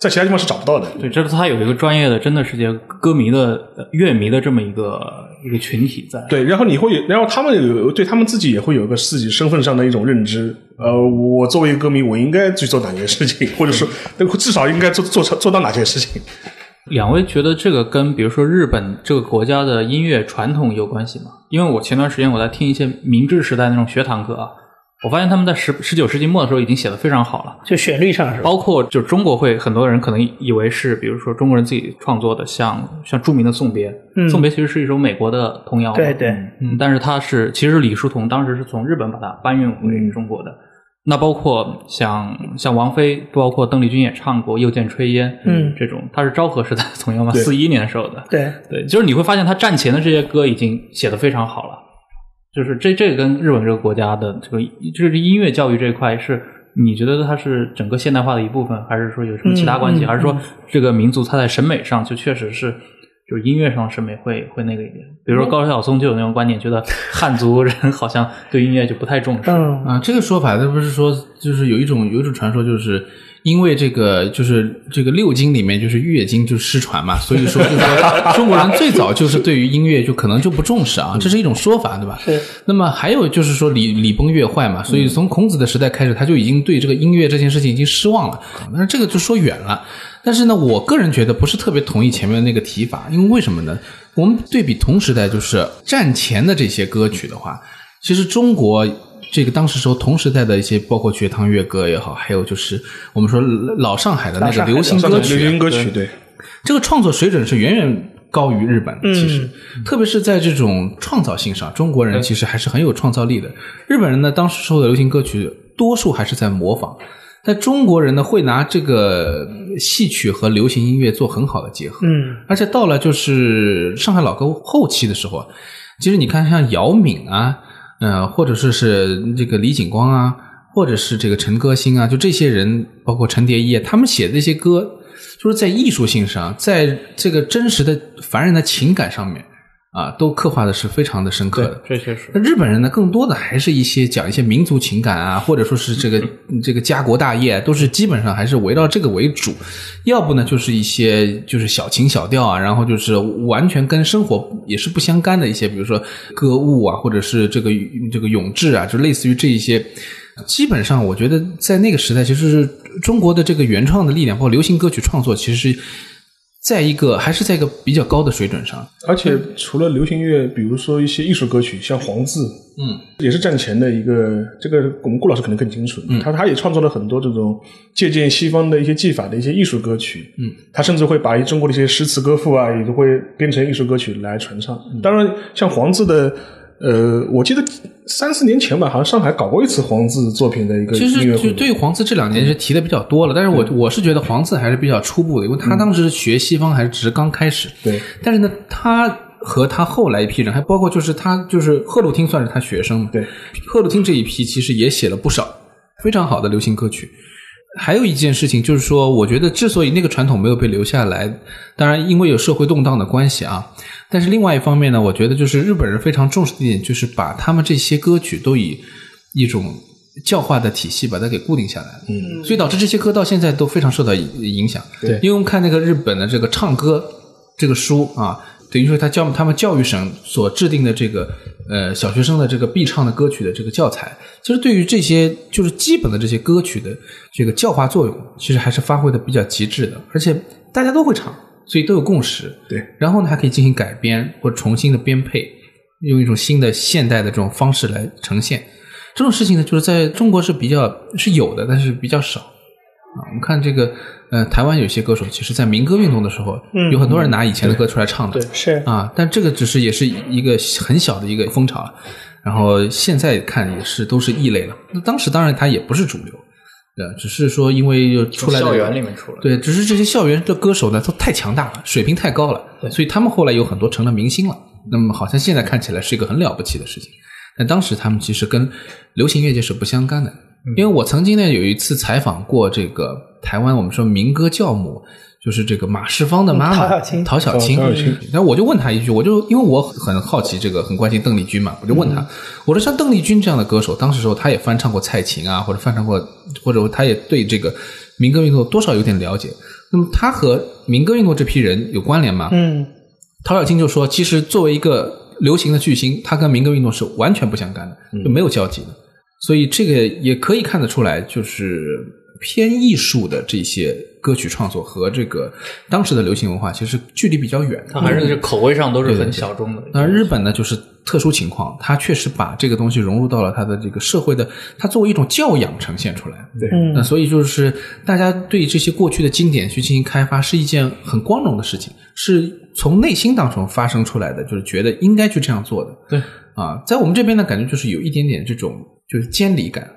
在其他地方是找不到的。对，这是他有一个专业的，真的是这个歌迷的、呃乐迷的这么一个一个群体在。对，然后你会，然后他们有对他们自己也会有一个自己身份上的一种认知。呃，我作为一个歌迷，我应该去做哪些事情，或者说至少应该做做做到哪些事情。两位觉得这个跟比如说日本这个国家的音乐传统有关系吗？因为我前段时间我在听一些明治时代那种学堂歌啊，我发现他们在十十九世纪末的时候已经写的非常好了。就旋律上是吧？包括就是中国会很多人可能以为是，比如说中国人自己创作的，像像著名的《送别》，嗯送别》其实是一首美国的童谣，对对嗯，但是它是其实李叔同当时是从日本把它搬运回中国的。那包括像像王菲，包括邓丽君也唱过《又见炊烟》，嗯这种他是昭和时代的童谣嘛，对四一年时候的，对，对，就是你会发现他战前的这些歌已经写的非常好了，就是这这个跟日本这个国家的这个就是音乐教育这一块是。你觉得它是整个现代化的一部分，还是说有什么其他关系？嗯嗯还是说这个民族它在审美上就确实是，就是音乐上审美会会那个一点？比如说高晓松就有那种观点，觉得汉族人 <laughs> 好像对音乐就不太重视。嗯，啊，这个说法，他不是说就是有一种有一种传说，就是因为这个就是这个六经里面就是乐经就失传嘛，所以说就是说 <laughs> 中国人最早就是对于音乐就可能就不重视啊，这是一种说法，对吧？是。那么还有就是说礼礼崩乐坏嘛，所以从孔子的时代开始，他就已经对这个音乐这件事情已经失望了。但是这个就说远了。但是呢，我个人觉得不是特别同意前面的那个提法，因为为什么呢？我们对比同时代，就是战前的这些歌曲的话，其实中国这个当时时候同时代的一些，包括学堂乐歌也好，还有就是我们说老上海的那个流行歌曲流，行歌曲对，这个创作水准是远远高于日本。其实，特别是在这种创造性上，中国人其实还是很有创造力的。日本人呢，当时受的流行歌曲多数还是在模仿，但中国人呢，会拿这个戏曲和流行音乐做很好的结合。嗯，而且到了就是上海老歌后期的时候，其实你看像姚敏啊，呃，或者说是这个李景光啊，或者是这个陈歌辛啊，就这些人，包括陈蝶衣，他们写的这些歌，就是在艺术性上，在这个真实的凡人的情感上面啊，都刻画的是非常的深刻的。这确实那日本人呢，更多的还是一些讲一些民族情感啊，或者说是这个 <laughs> 这个家国大业，都是基本上还是围绕这个为主。要不呢，就是一些就是小情小调啊，然后就是完全跟生活也是不相干的一些，比如说歌舞啊，或者是这个这个咏志啊，就类似于这一些。基本上，我觉得在那个时代，其实是中国的这个原创的力量，包括流行歌曲创作，其实是在一个还是在一个比较高的水准上。而且除了流行乐，比如说一些艺术歌曲，像黄自，嗯，也是战前的一个，这个我们顾老师可能更清楚。嗯，他他也创作了很多这种借鉴西方的一些技法的一些艺术歌曲。嗯，他甚至会把中国的一些诗词歌赋啊，也都会编成艺术歌曲来传唱。当然，像黄自的。呃，我记得三四年前吧，好像上海搞过一次黄自作品的一个其实音乐会。就对于黄自这两年是提的比较多了，但是我我是觉得黄自还是比较初步的，因为他当时学西方还是只是刚开始。对，但是呢，他和他后来一批人，还包括就是他就是贺鲁汀算是他学生嘛。对，贺鲁汀这一批其实也写了不少非常好的流行歌曲。还有一件事情就是说，我觉得之所以那个传统没有被留下来，当然因为有社会动荡的关系啊。但是另外一方面呢，我觉得就是日本人非常重视的一点，就是把他们这些歌曲都以一种教化的体系把它给固定下来了。嗯，所以导致这些歌到现在都非常受到影响。对因为我们看那个日本的这个唱歌这个书啊，等于说他教他们教育省所制定的这个呃小学生的这个必唱的歌曲的这个教材，其实对于这些就是基本的这些歌曲的这个教化作用，其实还是发挥的比较极致的，而且大家都会唱，所以都有共识。对，然后呢还可以进行改编或重新的编配，用一种新的现代的这种方式来呈现。这种事情呢，就是在中国是比较是有的，但是比较少啊。我们看这个，呃，台湾有些歌手，其实在民歌运动的时候，嗯有很多人拿以前的歌出来唱的，对是啊，但这个只是也是一个很小的一个风潮，然后现在看也是都是异类了。那当时当然它也不是主流，对，只是说因为又出来校园里面出来对，只是这些校园的歌手呢都太强大了，水平太高了，所以他们后来有很多成了明星了。那么好像现在看起来是一个很了不起的事情，但当时他们其实跟流行乐界是不相干的。因为我曾经呢有一次采访过这个台湾，我们说民歌教母，就是这个马世芳的妈妈陶小青陶小青陶小青。然后我就问他一句，我就因为我很好奇这个，很关心邓丽君嘛，我就问他，我说像邓丽君这样的歌手，当时时候她也翻唱过蔡琴啊，或者翻唱过，或者她也对这个民歌运动多少有点了解。那么她和民歌运动这批人有关联吗？嗯陶小青就说，其实作为一个流行的巨星，他跟民歌运动是完全不相干的，就没有交集的。所以这个也可以看得出来，就是偏艺术的这些歌曲创作和这个当时的流行文化其实距离比较远。它还是口味上都是很小众的。那日本呢，就是特殊情况，它确实把这个东西融入到了它的这个社会的，它作为一种教养呈现出来。对嗯那所以就是大家对这些过去的经典去进行开发，是一件很光荣的事情，是从内心当中发生出来的，就是觉得应该去这样做的。对啊，在我们这边呢，感觉就是有一点点这种就是监理感。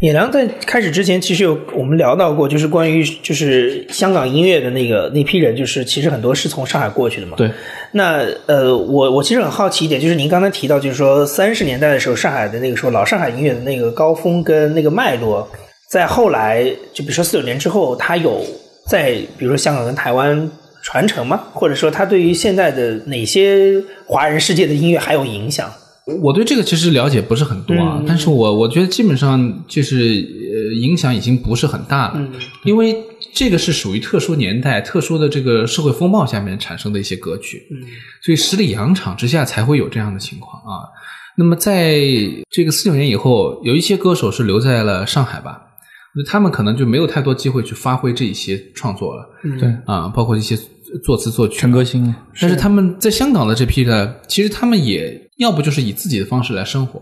野良在开始之前，其实有我们聊到过，就是关于就是香港音乐的那个那批人，就是其实很多是从上海过去的嘛。对，那呃，我我其实很好奇一点，就是您刚才提到，就是说三十年代的时候，上海的那个时候老上海音乐的那个高峰跟那个脉络，在后来就比如说四九年之后，它有在比如说香港跟台湾传承吗？或者说它对于现在的哪些华人世界的音乐还有影响？我对这个其实了解不是很多啊，嗯。但是我我觉得基本上就是呃影响已经不是很大了，嗯。因为这个是属于特殊年代、特殊的这个社会风貌下面产生的一些歌曲，嗯。所以十里洋场之下才会有这样的情况啊。那么在这个四九年以后，有一些歌手是留在了上海吧，他们可能就没有太多机会去发挥这一些创作了，对，啊，包括一些作词作曲，全歌辛啊，但是他们在香港的这批呢，其实他们也要不就是以自己的方式来生活，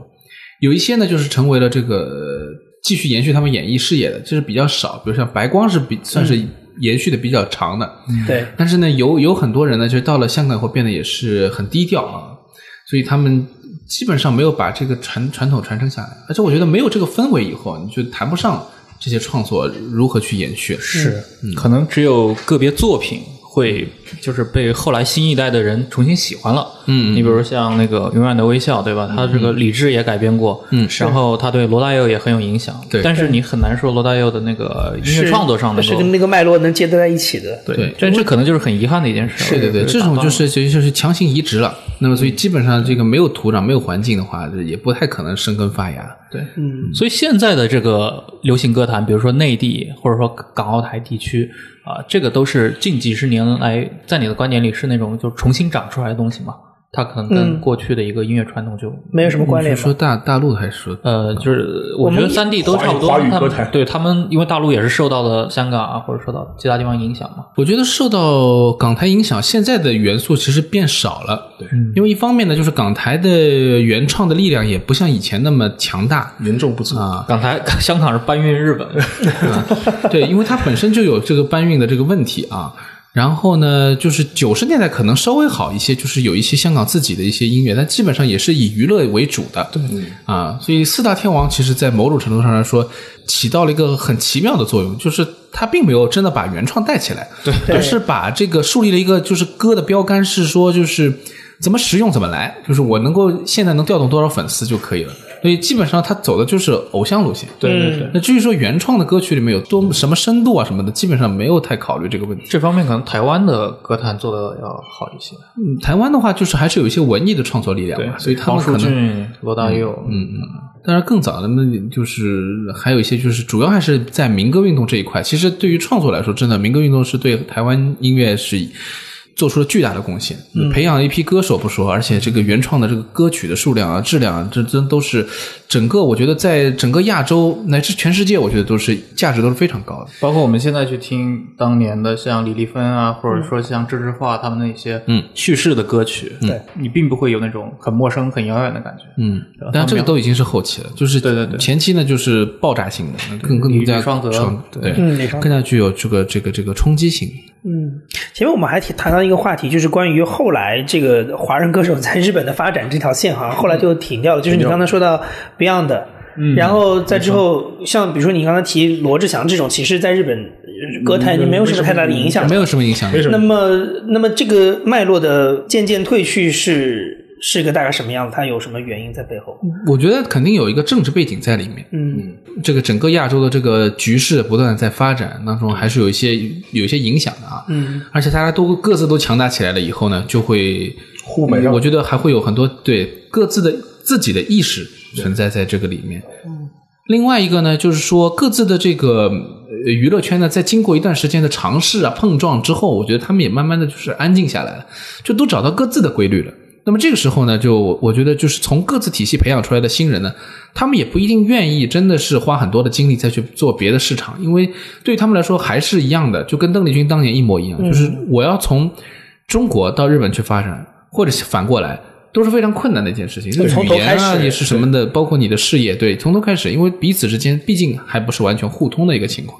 有一些呢就是成为了这个呃继续延续他们演艺事业的，就是比较少。比如像白光是比算是延续的比较长的。对，但是呢，有有很多人呢，就是到了香港以后变得也是很低调啊，所以他们基本上没有把这个传传统传承下来。而且我觉得没有这个氛围以后，你就谈不上这些创作如何去延续。是，可能只有个别作品会就是被后来新一代的人重新喜欢了。嗯你比如像那个《永远的微笑》，对吧？他这个李志也改编过，嗯然后他对罗大佑也很有影响。对但是你很难说罗大佑的那个音乐创作上能够是跟那个脉络能接得在一起的。对但这可能就是很遗憾的一件事。对对对，这种就是就就是强行移植了。那么所以基本上这个没有土壤、没有环境的话，也不太可能生根发芽。对，嗯，所以现在的这个流行歌坛，比如说内地或者说港澳台地区啊、这个都是近几十年来，在你的观点里是那种就重新长出来的东西嘛？它可能跟嗯过去的一个音乐传统就。没有什么关联说大大陆还是说呃，就是我觉得三地都差不多，华语他们歌坛对他们，因为大陆也是受到了香港啊，或者受到其他地方影响嘛。我觉得受到港台影响，现在的元素其实变少了。对，因为一方面呢，就是港台的原创的力量也不像以前那么强大严重不足。啊。港台、<laughs> 香港是搬运日本，对，因为它本身就有这个搬运的这个问题啊。然后呢，就是九十年代可能稍微好一些，就是有一些香港自己的一些音乐，但基本上也是以娱乐为主的。对啊，所以四大天王其实，在某种程度上来说，起到了一个很奇妙的作用，就是他并没有真的把原创带起来，对，而是把这个树立了一个就是歌的标杆，是说就是怎么实用怎么来，就是我能够现在能调动多少粉丝就可以了。所以基本上他走的就是偶像路线。对对对。那至于说原创的歌曲里面有多什么深度啊什么的，基本上没有太考虑这个问题。这方面可能台湾的歌坛做的要好一些。嗯，台湾的话就是还是有一些文艺的创作力量嘛，所以他们可能。骏、罗大佑，嗯嗯，当然，更早的那，就是还有一些，就是主要还是在民歌运动这一块。其实对于创作来说，真的民歌运动是对台湾音乐是做出了巨大的贡献，培养了一批歌手不说，而且这个原创的这个歌曲的数量啊、质量啊，这真都是整个我觉得在整个亚洲乃至全世界，我觉得都是价值都是非常高的。包括我们现在去听当年的像李丽芬啊，或者说像郑智化他们那些嗯。去世的歌曲，对。你并不会有那种很陌生、很遥远的感觉。嗯。但这个都已经是后期了，就是对对对。前期呢就是爆炸性的，更更加李双泽对，更加具有这个这个这个冲击性。嗯，前面我们还提谈到一个话题，就是关于后来这个华人歌手在日本的发展这条线，好像后来就停掉了。就是你刚才说到 Beyond，嗯。然后在之后，像比如说你刚才提罗志祥这种，其实在日本呃歌坛已经没有什么太大的影响。没有什么影响。那么，那么这个脉络的渐渐退去是是个大概什么样子？它有什么原因在背后？我觉得肯定有一个政治背景在里面。嗯这个整个亚洲的这个局势不断的在发展当中，还是有一些有一些影响的啊。嗯，而且大家都各自都强大起来了以后呢，就会互我觉得还会有很多对各自的自己的意识存在在这个里面。嗯另外一个呢，就是说各自的这个呃娱乐圈呢，在经过一段时间的尝试啊、碰撞之后，我觉得他们也慢慢的就是安静下来了，就都找到各自的规律了。那么这个时候呢，就我觉得就是从各自体系培养出来的新人呢，他们也不一定愿意真的是花很多的精力再去做别的市场，因为对他们来说还是一样的，就跟邓丽君当年一模一样，就是我要从中国到日本去发展，或者反过来。都是非常困难的一件事情，就从头语言啊开始也是什么的，包括你的事业，对，从头开始，因为彼此之间毕竟还不是完全互通的一个情况。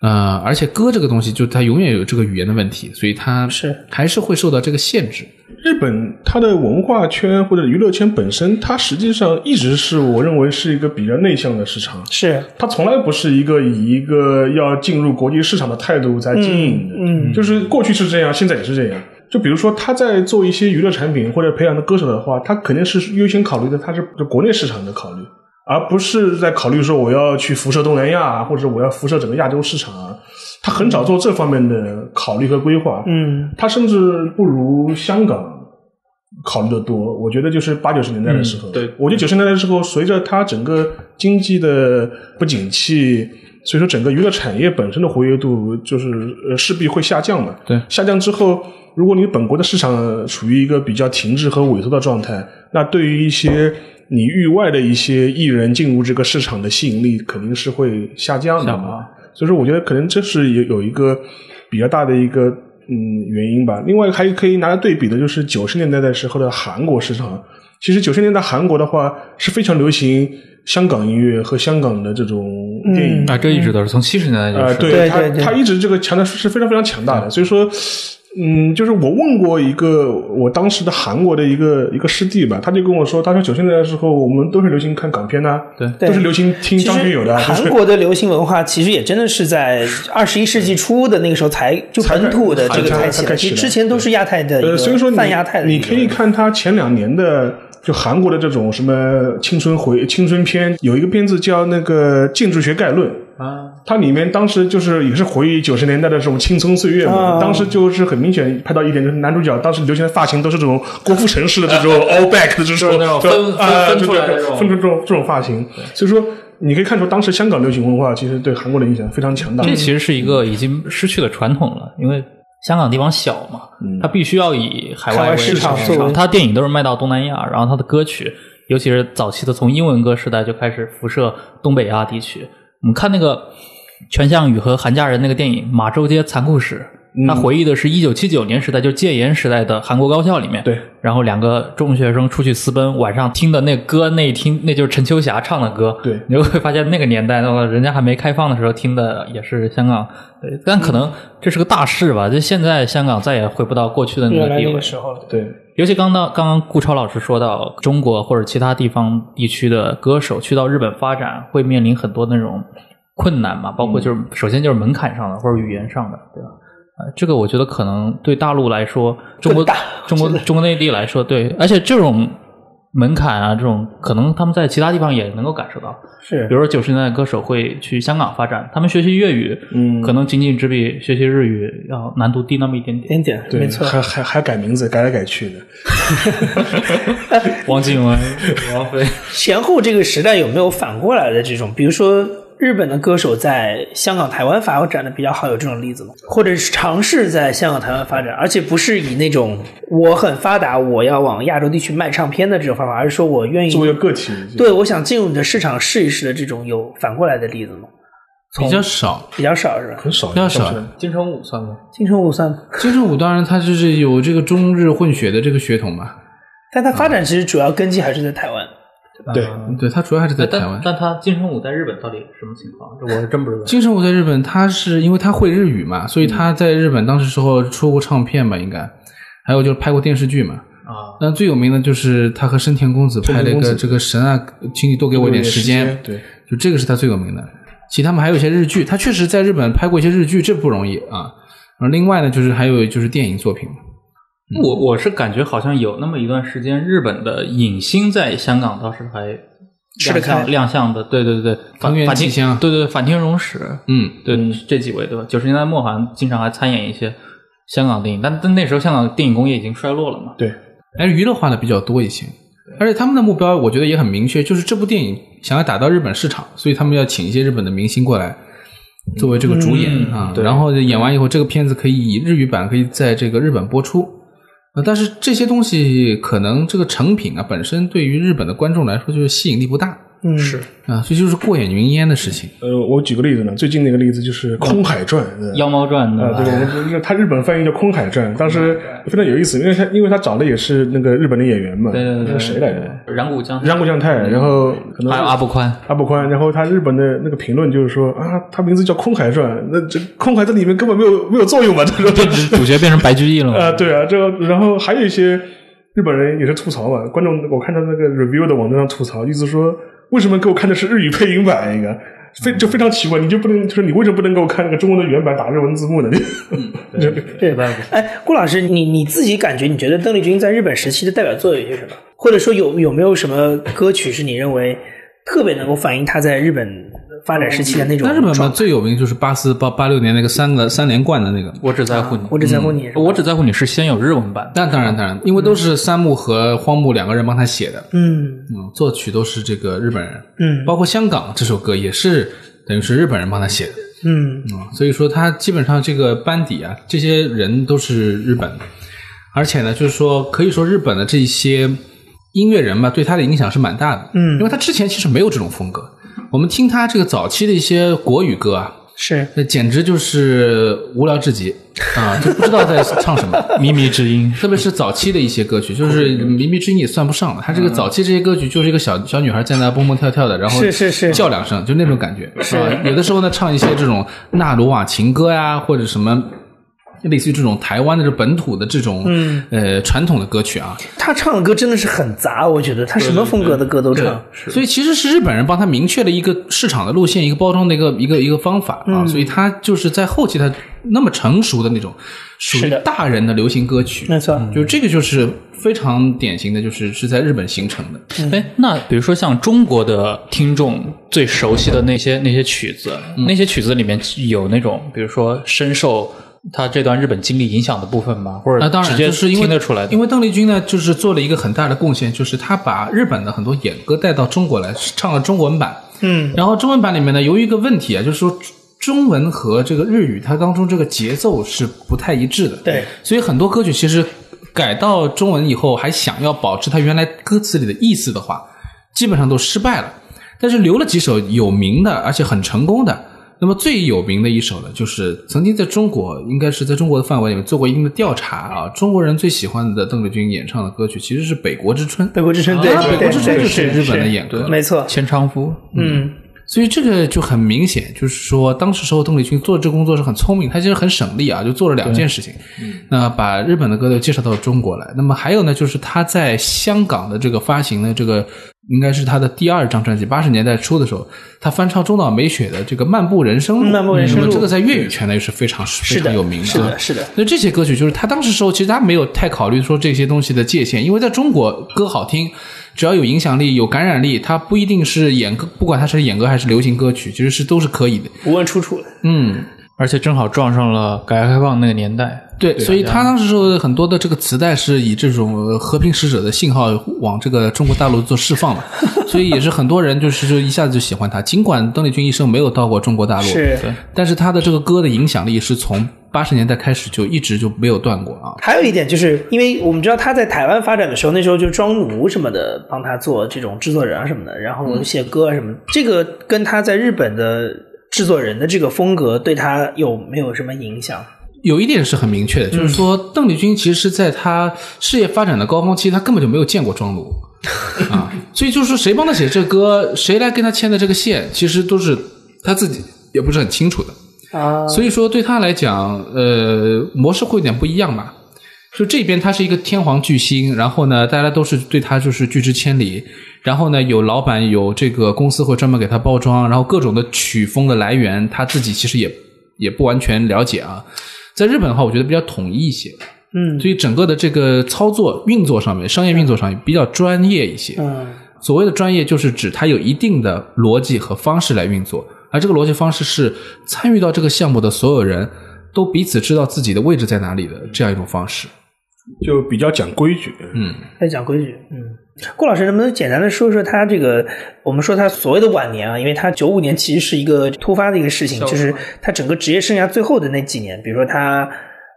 呃，而且歌这个东西，就它永远有这个语言的问题，所以它是还是会受到这个限制。日本它的文化圈或者娱乐圈本身，它实际上一直是我认为是一个比较内向的市场。是它从来不是一个以一个要进入国际市场的态度在经营的，嗯嗯就是过去是这样，现在也是这样。就比如说他在做一些娱乐产品或者培养的歌手的话，他肯定是优先考虑的他是就国内市场的考虑，而不是在考虑说我要去辐射东南亚啊，或者我要辐射整个亚洲市场啊。他很少做这方面的考虑和规划，嗯他甚至不如香港考虑的多。我觉得就是八九十年代的时候，嗯对我觉得九十年代的时候，随着它整个经济的不景气，所以说整个娱乐产业本身的活跃度就是呃势必会下降嘛。对下降之后，如果你本国的市场处于一个比较停滞和萎缩的状态，那对于一些你域外的一些艺人进入这个市场的吸引力肯定是会下降的嘛。所以说，我觉得可能这是有有一个比较大的一个嗯原因吧。另外还可以拿来对比的就是九十年代的时候的韩国市场。其实九十年代韩国的话是非常流行香港音乐和香港的这种电影。啊，这一直都是从七十年代就呃，是。对他对对对他一直这个强调是非常非常强大的，所以说，嗯，就是我问过一个我当时的韩国的一个一个师弟吧，他就跟我说，他说九十年代的时候，我们都是流行看港片呐、对。都是流行听张学友的啊，韩国的流行文化其实也真的是在二十一世纪初的那个时候才就本土的这个才才起来，其实之前都是亚太的呃，所以说你泛亚太的。你可以看他前两年的就韩国的这种什么青春回青春片，有一个片子叫那个《建筑学概论》啊，它里面当时就是也是回忆九十年代的这种青葱岁月嘛，啊当时就是很明显拍到一点，就是男主角当时流行的发型都是这种郭富城式的这种 <laughs> all back 的这种分啊分分出来的这种。分出这种这种发型，所以说你可以看出当时香港流行文化其实对韩国的影响非常强大。这其实是一个已经失去了传统了，因为香港地方小嘛，它必须要以海外为市场市作为它电影都是卖到东南亚，然后它的歌曲，尤其是早期的从英文歌时代就开始辐射东北亚地区。我们看那个全相宇和韩家人那个电影《马周街残酷史》，他回忆的是一九七九年时代，就戒严时代的韩国高校里面，对，然后两个中学生出去私奔，晚上听的那歌，那一听那就是陈秋霞唱的歌。对你就会发现那个年代的话，人家还没开放的时候听的也是香港，对但可能这是个大事吧。就现在香港再也回不到过去的那个地位个时候了。对，尤其刚到刚刚顾超老师说到，中国或者其他地方地区的歌手去到日本发展，会面临很多那种困难嘛，包括就是、首先就是门槛上的或者语言上的，对吧？啊，这个我觉得可能对大陆来说，中国大中国中国内地来说，对，而且这种门槛啊，这种可能他们在其他地方也能够感受到。是比如说九十年代歌手会去香港发展，他们学习粤语，嗯可能仅仅只比学习日语要难度低那么一点点。点点，对，没错。还还还改名字，改来改去的。<laughs> 王靖雯、王菲。<laughs> 前后这个时代有没有反过来的这种？比如说，日本的歌手在香港、台湾发展的比较好，有这种例子吗？或者是尝试在香港、台湾发展，而且不是以那种我很发达，我要往亚洲地区卖唱片的这种方法，而是说我愿意作为个个体，对我想进入你的市场试一试的这种有反过来的例子吗？比较少。比较少是吧？很少，比较少金城武算吗？金城武算，金城武当然他就是有这个中日混血的这个血统嘛，但他发展其实主要根基还是在台湾。对嗯对他主要还是在台湾。但他金城武在日本到底什么情况？这我是真不知道。金城武在日本，他是因为他会日语嘛，所以他在日本当时时候出过唱片吧，应该，还有就是拍过电视剧嘛。啊，那最有名的就是他和深田恭子拍了一个这个神啊，请你多给我一点时间，对，就这个是他最有名的。其他们还有一些日剧，他确实在日本拍过一些日剧，这不容易啊。然后另外呢，就是还有就是电影作品，我我是感觉好像有那么一段时间，日本的影星在香港倒是还吃得开亮相亮相的，对对对对，藤原反町纪香对对对，反町荣史，嗯，对这几位对吧？九十年代末好像经常还参演一些香港电影，但但那时候香港电影工业已经衰落了嘛。对，还是娱乐化的比较多一些。而且他们的目标，我觉得也很明确，就是这部电影想要打到日本市场，所以他们要请一些日本的明星过来作为这个主演、啊。对然后演完以后，这个片子可以以日语版可以在这个日本播出。呃，但是这些东西可能这个成品啊本身对于日本的观众来说就是吸引力不大嗯，是。啊，所以就是过眼云烟的事情。呃，我举个例子呢，最近的一个例子就是《空海传》呃妖猫传啊，对，我们就是他日本翻译叫《空海传》，当时非常有意思，因为他因为他找的也是那个日本的演员嘛，对对对对，那个谁来着？染谷将染谷将太，然后可能还有阿部宽，阿部宽，然后他日本的那个评论就是说啊，他名字叫《空海传》，那这空海在里面根本没有没有作用嘛，这说主角变成白居易了嘛？啊，对啊，这然后还有一些日本人也是吐槽嘛，观众我看到那个 review 的网站上吐槽，意思说为什么给我看的是日语配音版一个。非就非常奇怪，你就不能就是你为什么不能给我看那个中文的原版打日文字幕呢？就对 <laughs> 吧？哎，顾老师，你你自己感觉，你觉得邓丽君在日本时期的代表作有些什么？或者说有有没有什么歌曲是你认为特别能够反映她在日本发展时期的那种那日本嘛？最有名就是八四八八六年那个三个三连冠的那个。我只在乎你，我只在乎你，我只在乎你是先有日文版，那当然当然，因为都是三木和荒木两个人帮他写的，嗯。嗯，作曲都是这个日本人，嗯。包括香港这首歌也是等于是日本人帮他写的，嗯。嗯，所以说他基本上这个班底啊，这些人都是日本的，而且呢，就是说可以说日本的这些音乐人吧，对他的影响是蛮大的，嗯。因为他之前其实没有这种风格，我们听他这个早期的一些国语歌啊，是那简直就是无聊至极啊，就不知道在唱什么。<laughs> 靡靡之音，特别是早期的一些歌曲，就是靡靡之音也算不上了。他这个早期这些歌曲就是一个小小女孩在那蹦蹦跳跳的，然后是是是叫两声，就那种感觉。是、啊、有的时候呢，唱一些这种纳鲁瓦情歌呀，或者什么。类似于这种台湾的这本土的这种，嗯，呃，传统的歌曲啊，他唱的歌真的是很杂，我觉得他什么风格的歌都唱，所以其实是日本人帮他明确了一个市场的路线，一个包装的一个一个一个方法啊，所以他就是在后期他那么成熟的那种属于大人的流行歌曲，没错，就这个就是非常典型的，就是是在日本形成的。哎，那比如说像中国的听众最熟悉的那些那些曲子，那些曲子里面有那种，比如说深受。他这段日本经历影响的部分吗？或者那当然直接就是因为听得出来的。因为邓丽君呢，就是做了一个很大的贡献，就是她把日本的很多演歌带到中国来，唱了中文版。嗯，然后中文版里面呢，由于一个问题啊，就是说中文和这个日语它当中这个节奏是不太一致的。对，所以很多歌曲其实改到中文以后，还想要保持它原来歌词里的意思的话，基本上都失败了。但是留了几首有名的，而且很成功的。那么最有名的一首呢，就是曾经在中国，应该是在中国的范围里面做过一定的调查啊，中国人最喜欢的邓丽君演唱的歌曲其实是《北国之春》。北国之春，对，北国之春对就是日本的演歌，没错。千昌夫，嗯，所以这个就很明显，就是说当时时候邓丽君做这个工作是很聪明，她其实很省力啊，就做了两件事情。那把日本的歌都介绍到中国来，那么还有呢，就是她在香港的这个发行的这个。应该是他的第二张专辑，八十年代初的时候，他翻唱中岛美雪的这个《漫步人生路》，漫步人生这个在粤语圈呢又是非常非常有名的是的，是的。那这些歌曲就是他当时时候，其实他没有太考虑说这些东西的界限，因为在中国歌好听，只要有影响力、有感染力，它不一定是演歌，不管它是演歌还是流行歌曲，其实是都是可以的。不问出处的。嗯，而且正好撞上了改革开放那个年代。对，所以他当时说很多的这个磁带是以这种和平使者的信号往这个中国大陆做释放嘛，<laughs> 所以也是很多人就是就一下子就喜欢他。尽管邓丽君一生没有到过中国大陆，是，但是他的这个歌的影响力是从八十年代开始就一直就没有断过啊。还有一点就是，因为我们知道他在台湾发展的时候，那时候就庄奴什么的帮他做这种制作人啊什么的，然后写歌啊什么，这个跟他在日本的制作人的这个风格对他有没有什么影响？有一点是很明确的，就是说邓丽君其实是在她事业发展的高峰期，她根本就没有见过庄奴 <laughs> 啊，所以就是说谁帮她写这歌，谁来跟她牵的这个线，其实都是她自己也不是很清楚的啊。所以说对他来讲，呃，模式会有点不一样吧。就这边他是一个天皇巨星，然后呢，大家都是对他就是拒之千里，然后呢，有老板有这个公司会专门给他包装，然后各种的曲风的来源，他自己其实也也不完全了解啊。在日本的话，我觉得比较统一一些，嗯所以整个的这个操作运作上面，商业运作上面比较专业一些。嗯所谓的专业，就是指他有一定的逻辑和方式来运作，而这个逻辑方式是参与到这个项目的所有人都彼此知道自己的位置在哪里的这样一种方式。就比较讲规矩。嗯，在讲规矩，嗯，顾老师能不能简单的说说他这个？我们说他所谓的晚年啊，因为他九五年其实是一个突发的一个事情，就是他整个职业生涯最后的那几年，比如说他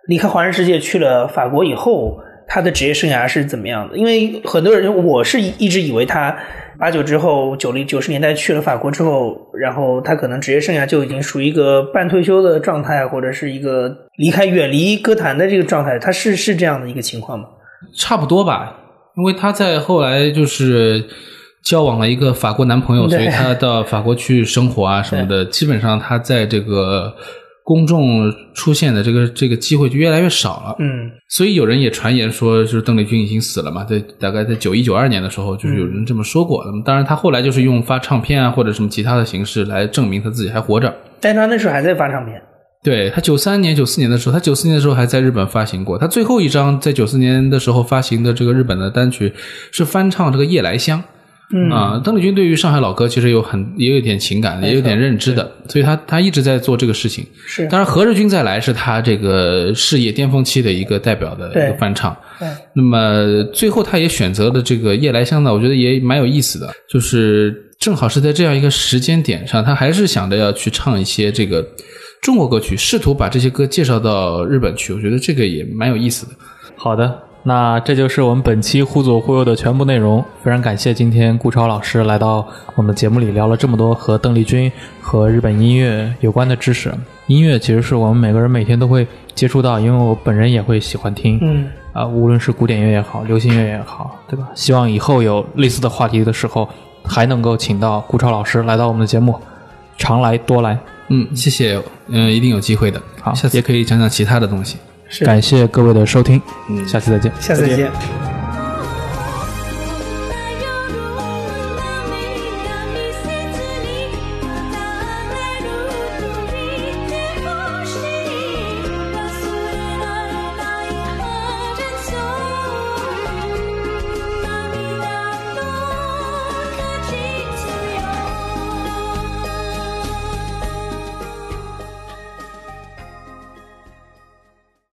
离开华人世界去了法国以后，他的职业生涯是怎么样的？因为很多人，我是一直以为他八九之后，九零九十年代去了法国之后，然后他可能职业生涯就已经属于一个半退休的状态，或者是一个离开远离歌坛的这个状态，他是是这样的一个情况吗？差不多吧，因为他在后来就是交往了一个法国男朋友，所以他到法国去生活啊什么的，基本上他在这个公众出现的这个这个机会就越来越少了。嗯所以有人也传言说，就是邓丽君已经死了嘛，在大概在九一九二年的时候，就是有人这么说过。那么当然，他后来就是用发唱片啊或者什么其他的形式来证明他自己还活着。但他那时候还在发唱片。对他九三年、九四年的时候，他九四年的时候还在日本发行过。他最后一张在九四年的时候发行的这个日本的单曲是翻唱这个《夜来香》。嗯啊，邓丽君对于上海老歌其实有很也有点情感，也有点认知的，所以他他一直在做这个事情。是当然，《何日君再来》是他这个事业巅峰期的一个代表的一个翻唱。对那么最后他也选择了这个《夜来香》呢，我觉得也蛮有意思的，就是正好是在这样一个时间点上，他还是想着要去唱一些这个中国歌曲，试图把这些歌介绍到日本去，我觉得这个也蛮有意思的。好的，那这就是我们本期忽左忽右的全部内容。非常感谢今天顾超老师来到我们的节目里，聊了这么多和邓丽君和日本音乐有关的知识。音乐其实是我们每个人每天都会接触到，因为我本人也会喜欢听。嗯，啊，无论是古典乐也好，流行乐也好，对吧？希望以后有类似的话题的时候，还能够请到顾超老师来到我们的节目，常来多来。嗯，谢谢，嗯、一定有机会的。好下次也可以讲讲其他的东西。是，感谢各位的收听，嗯下期再见。下次再见。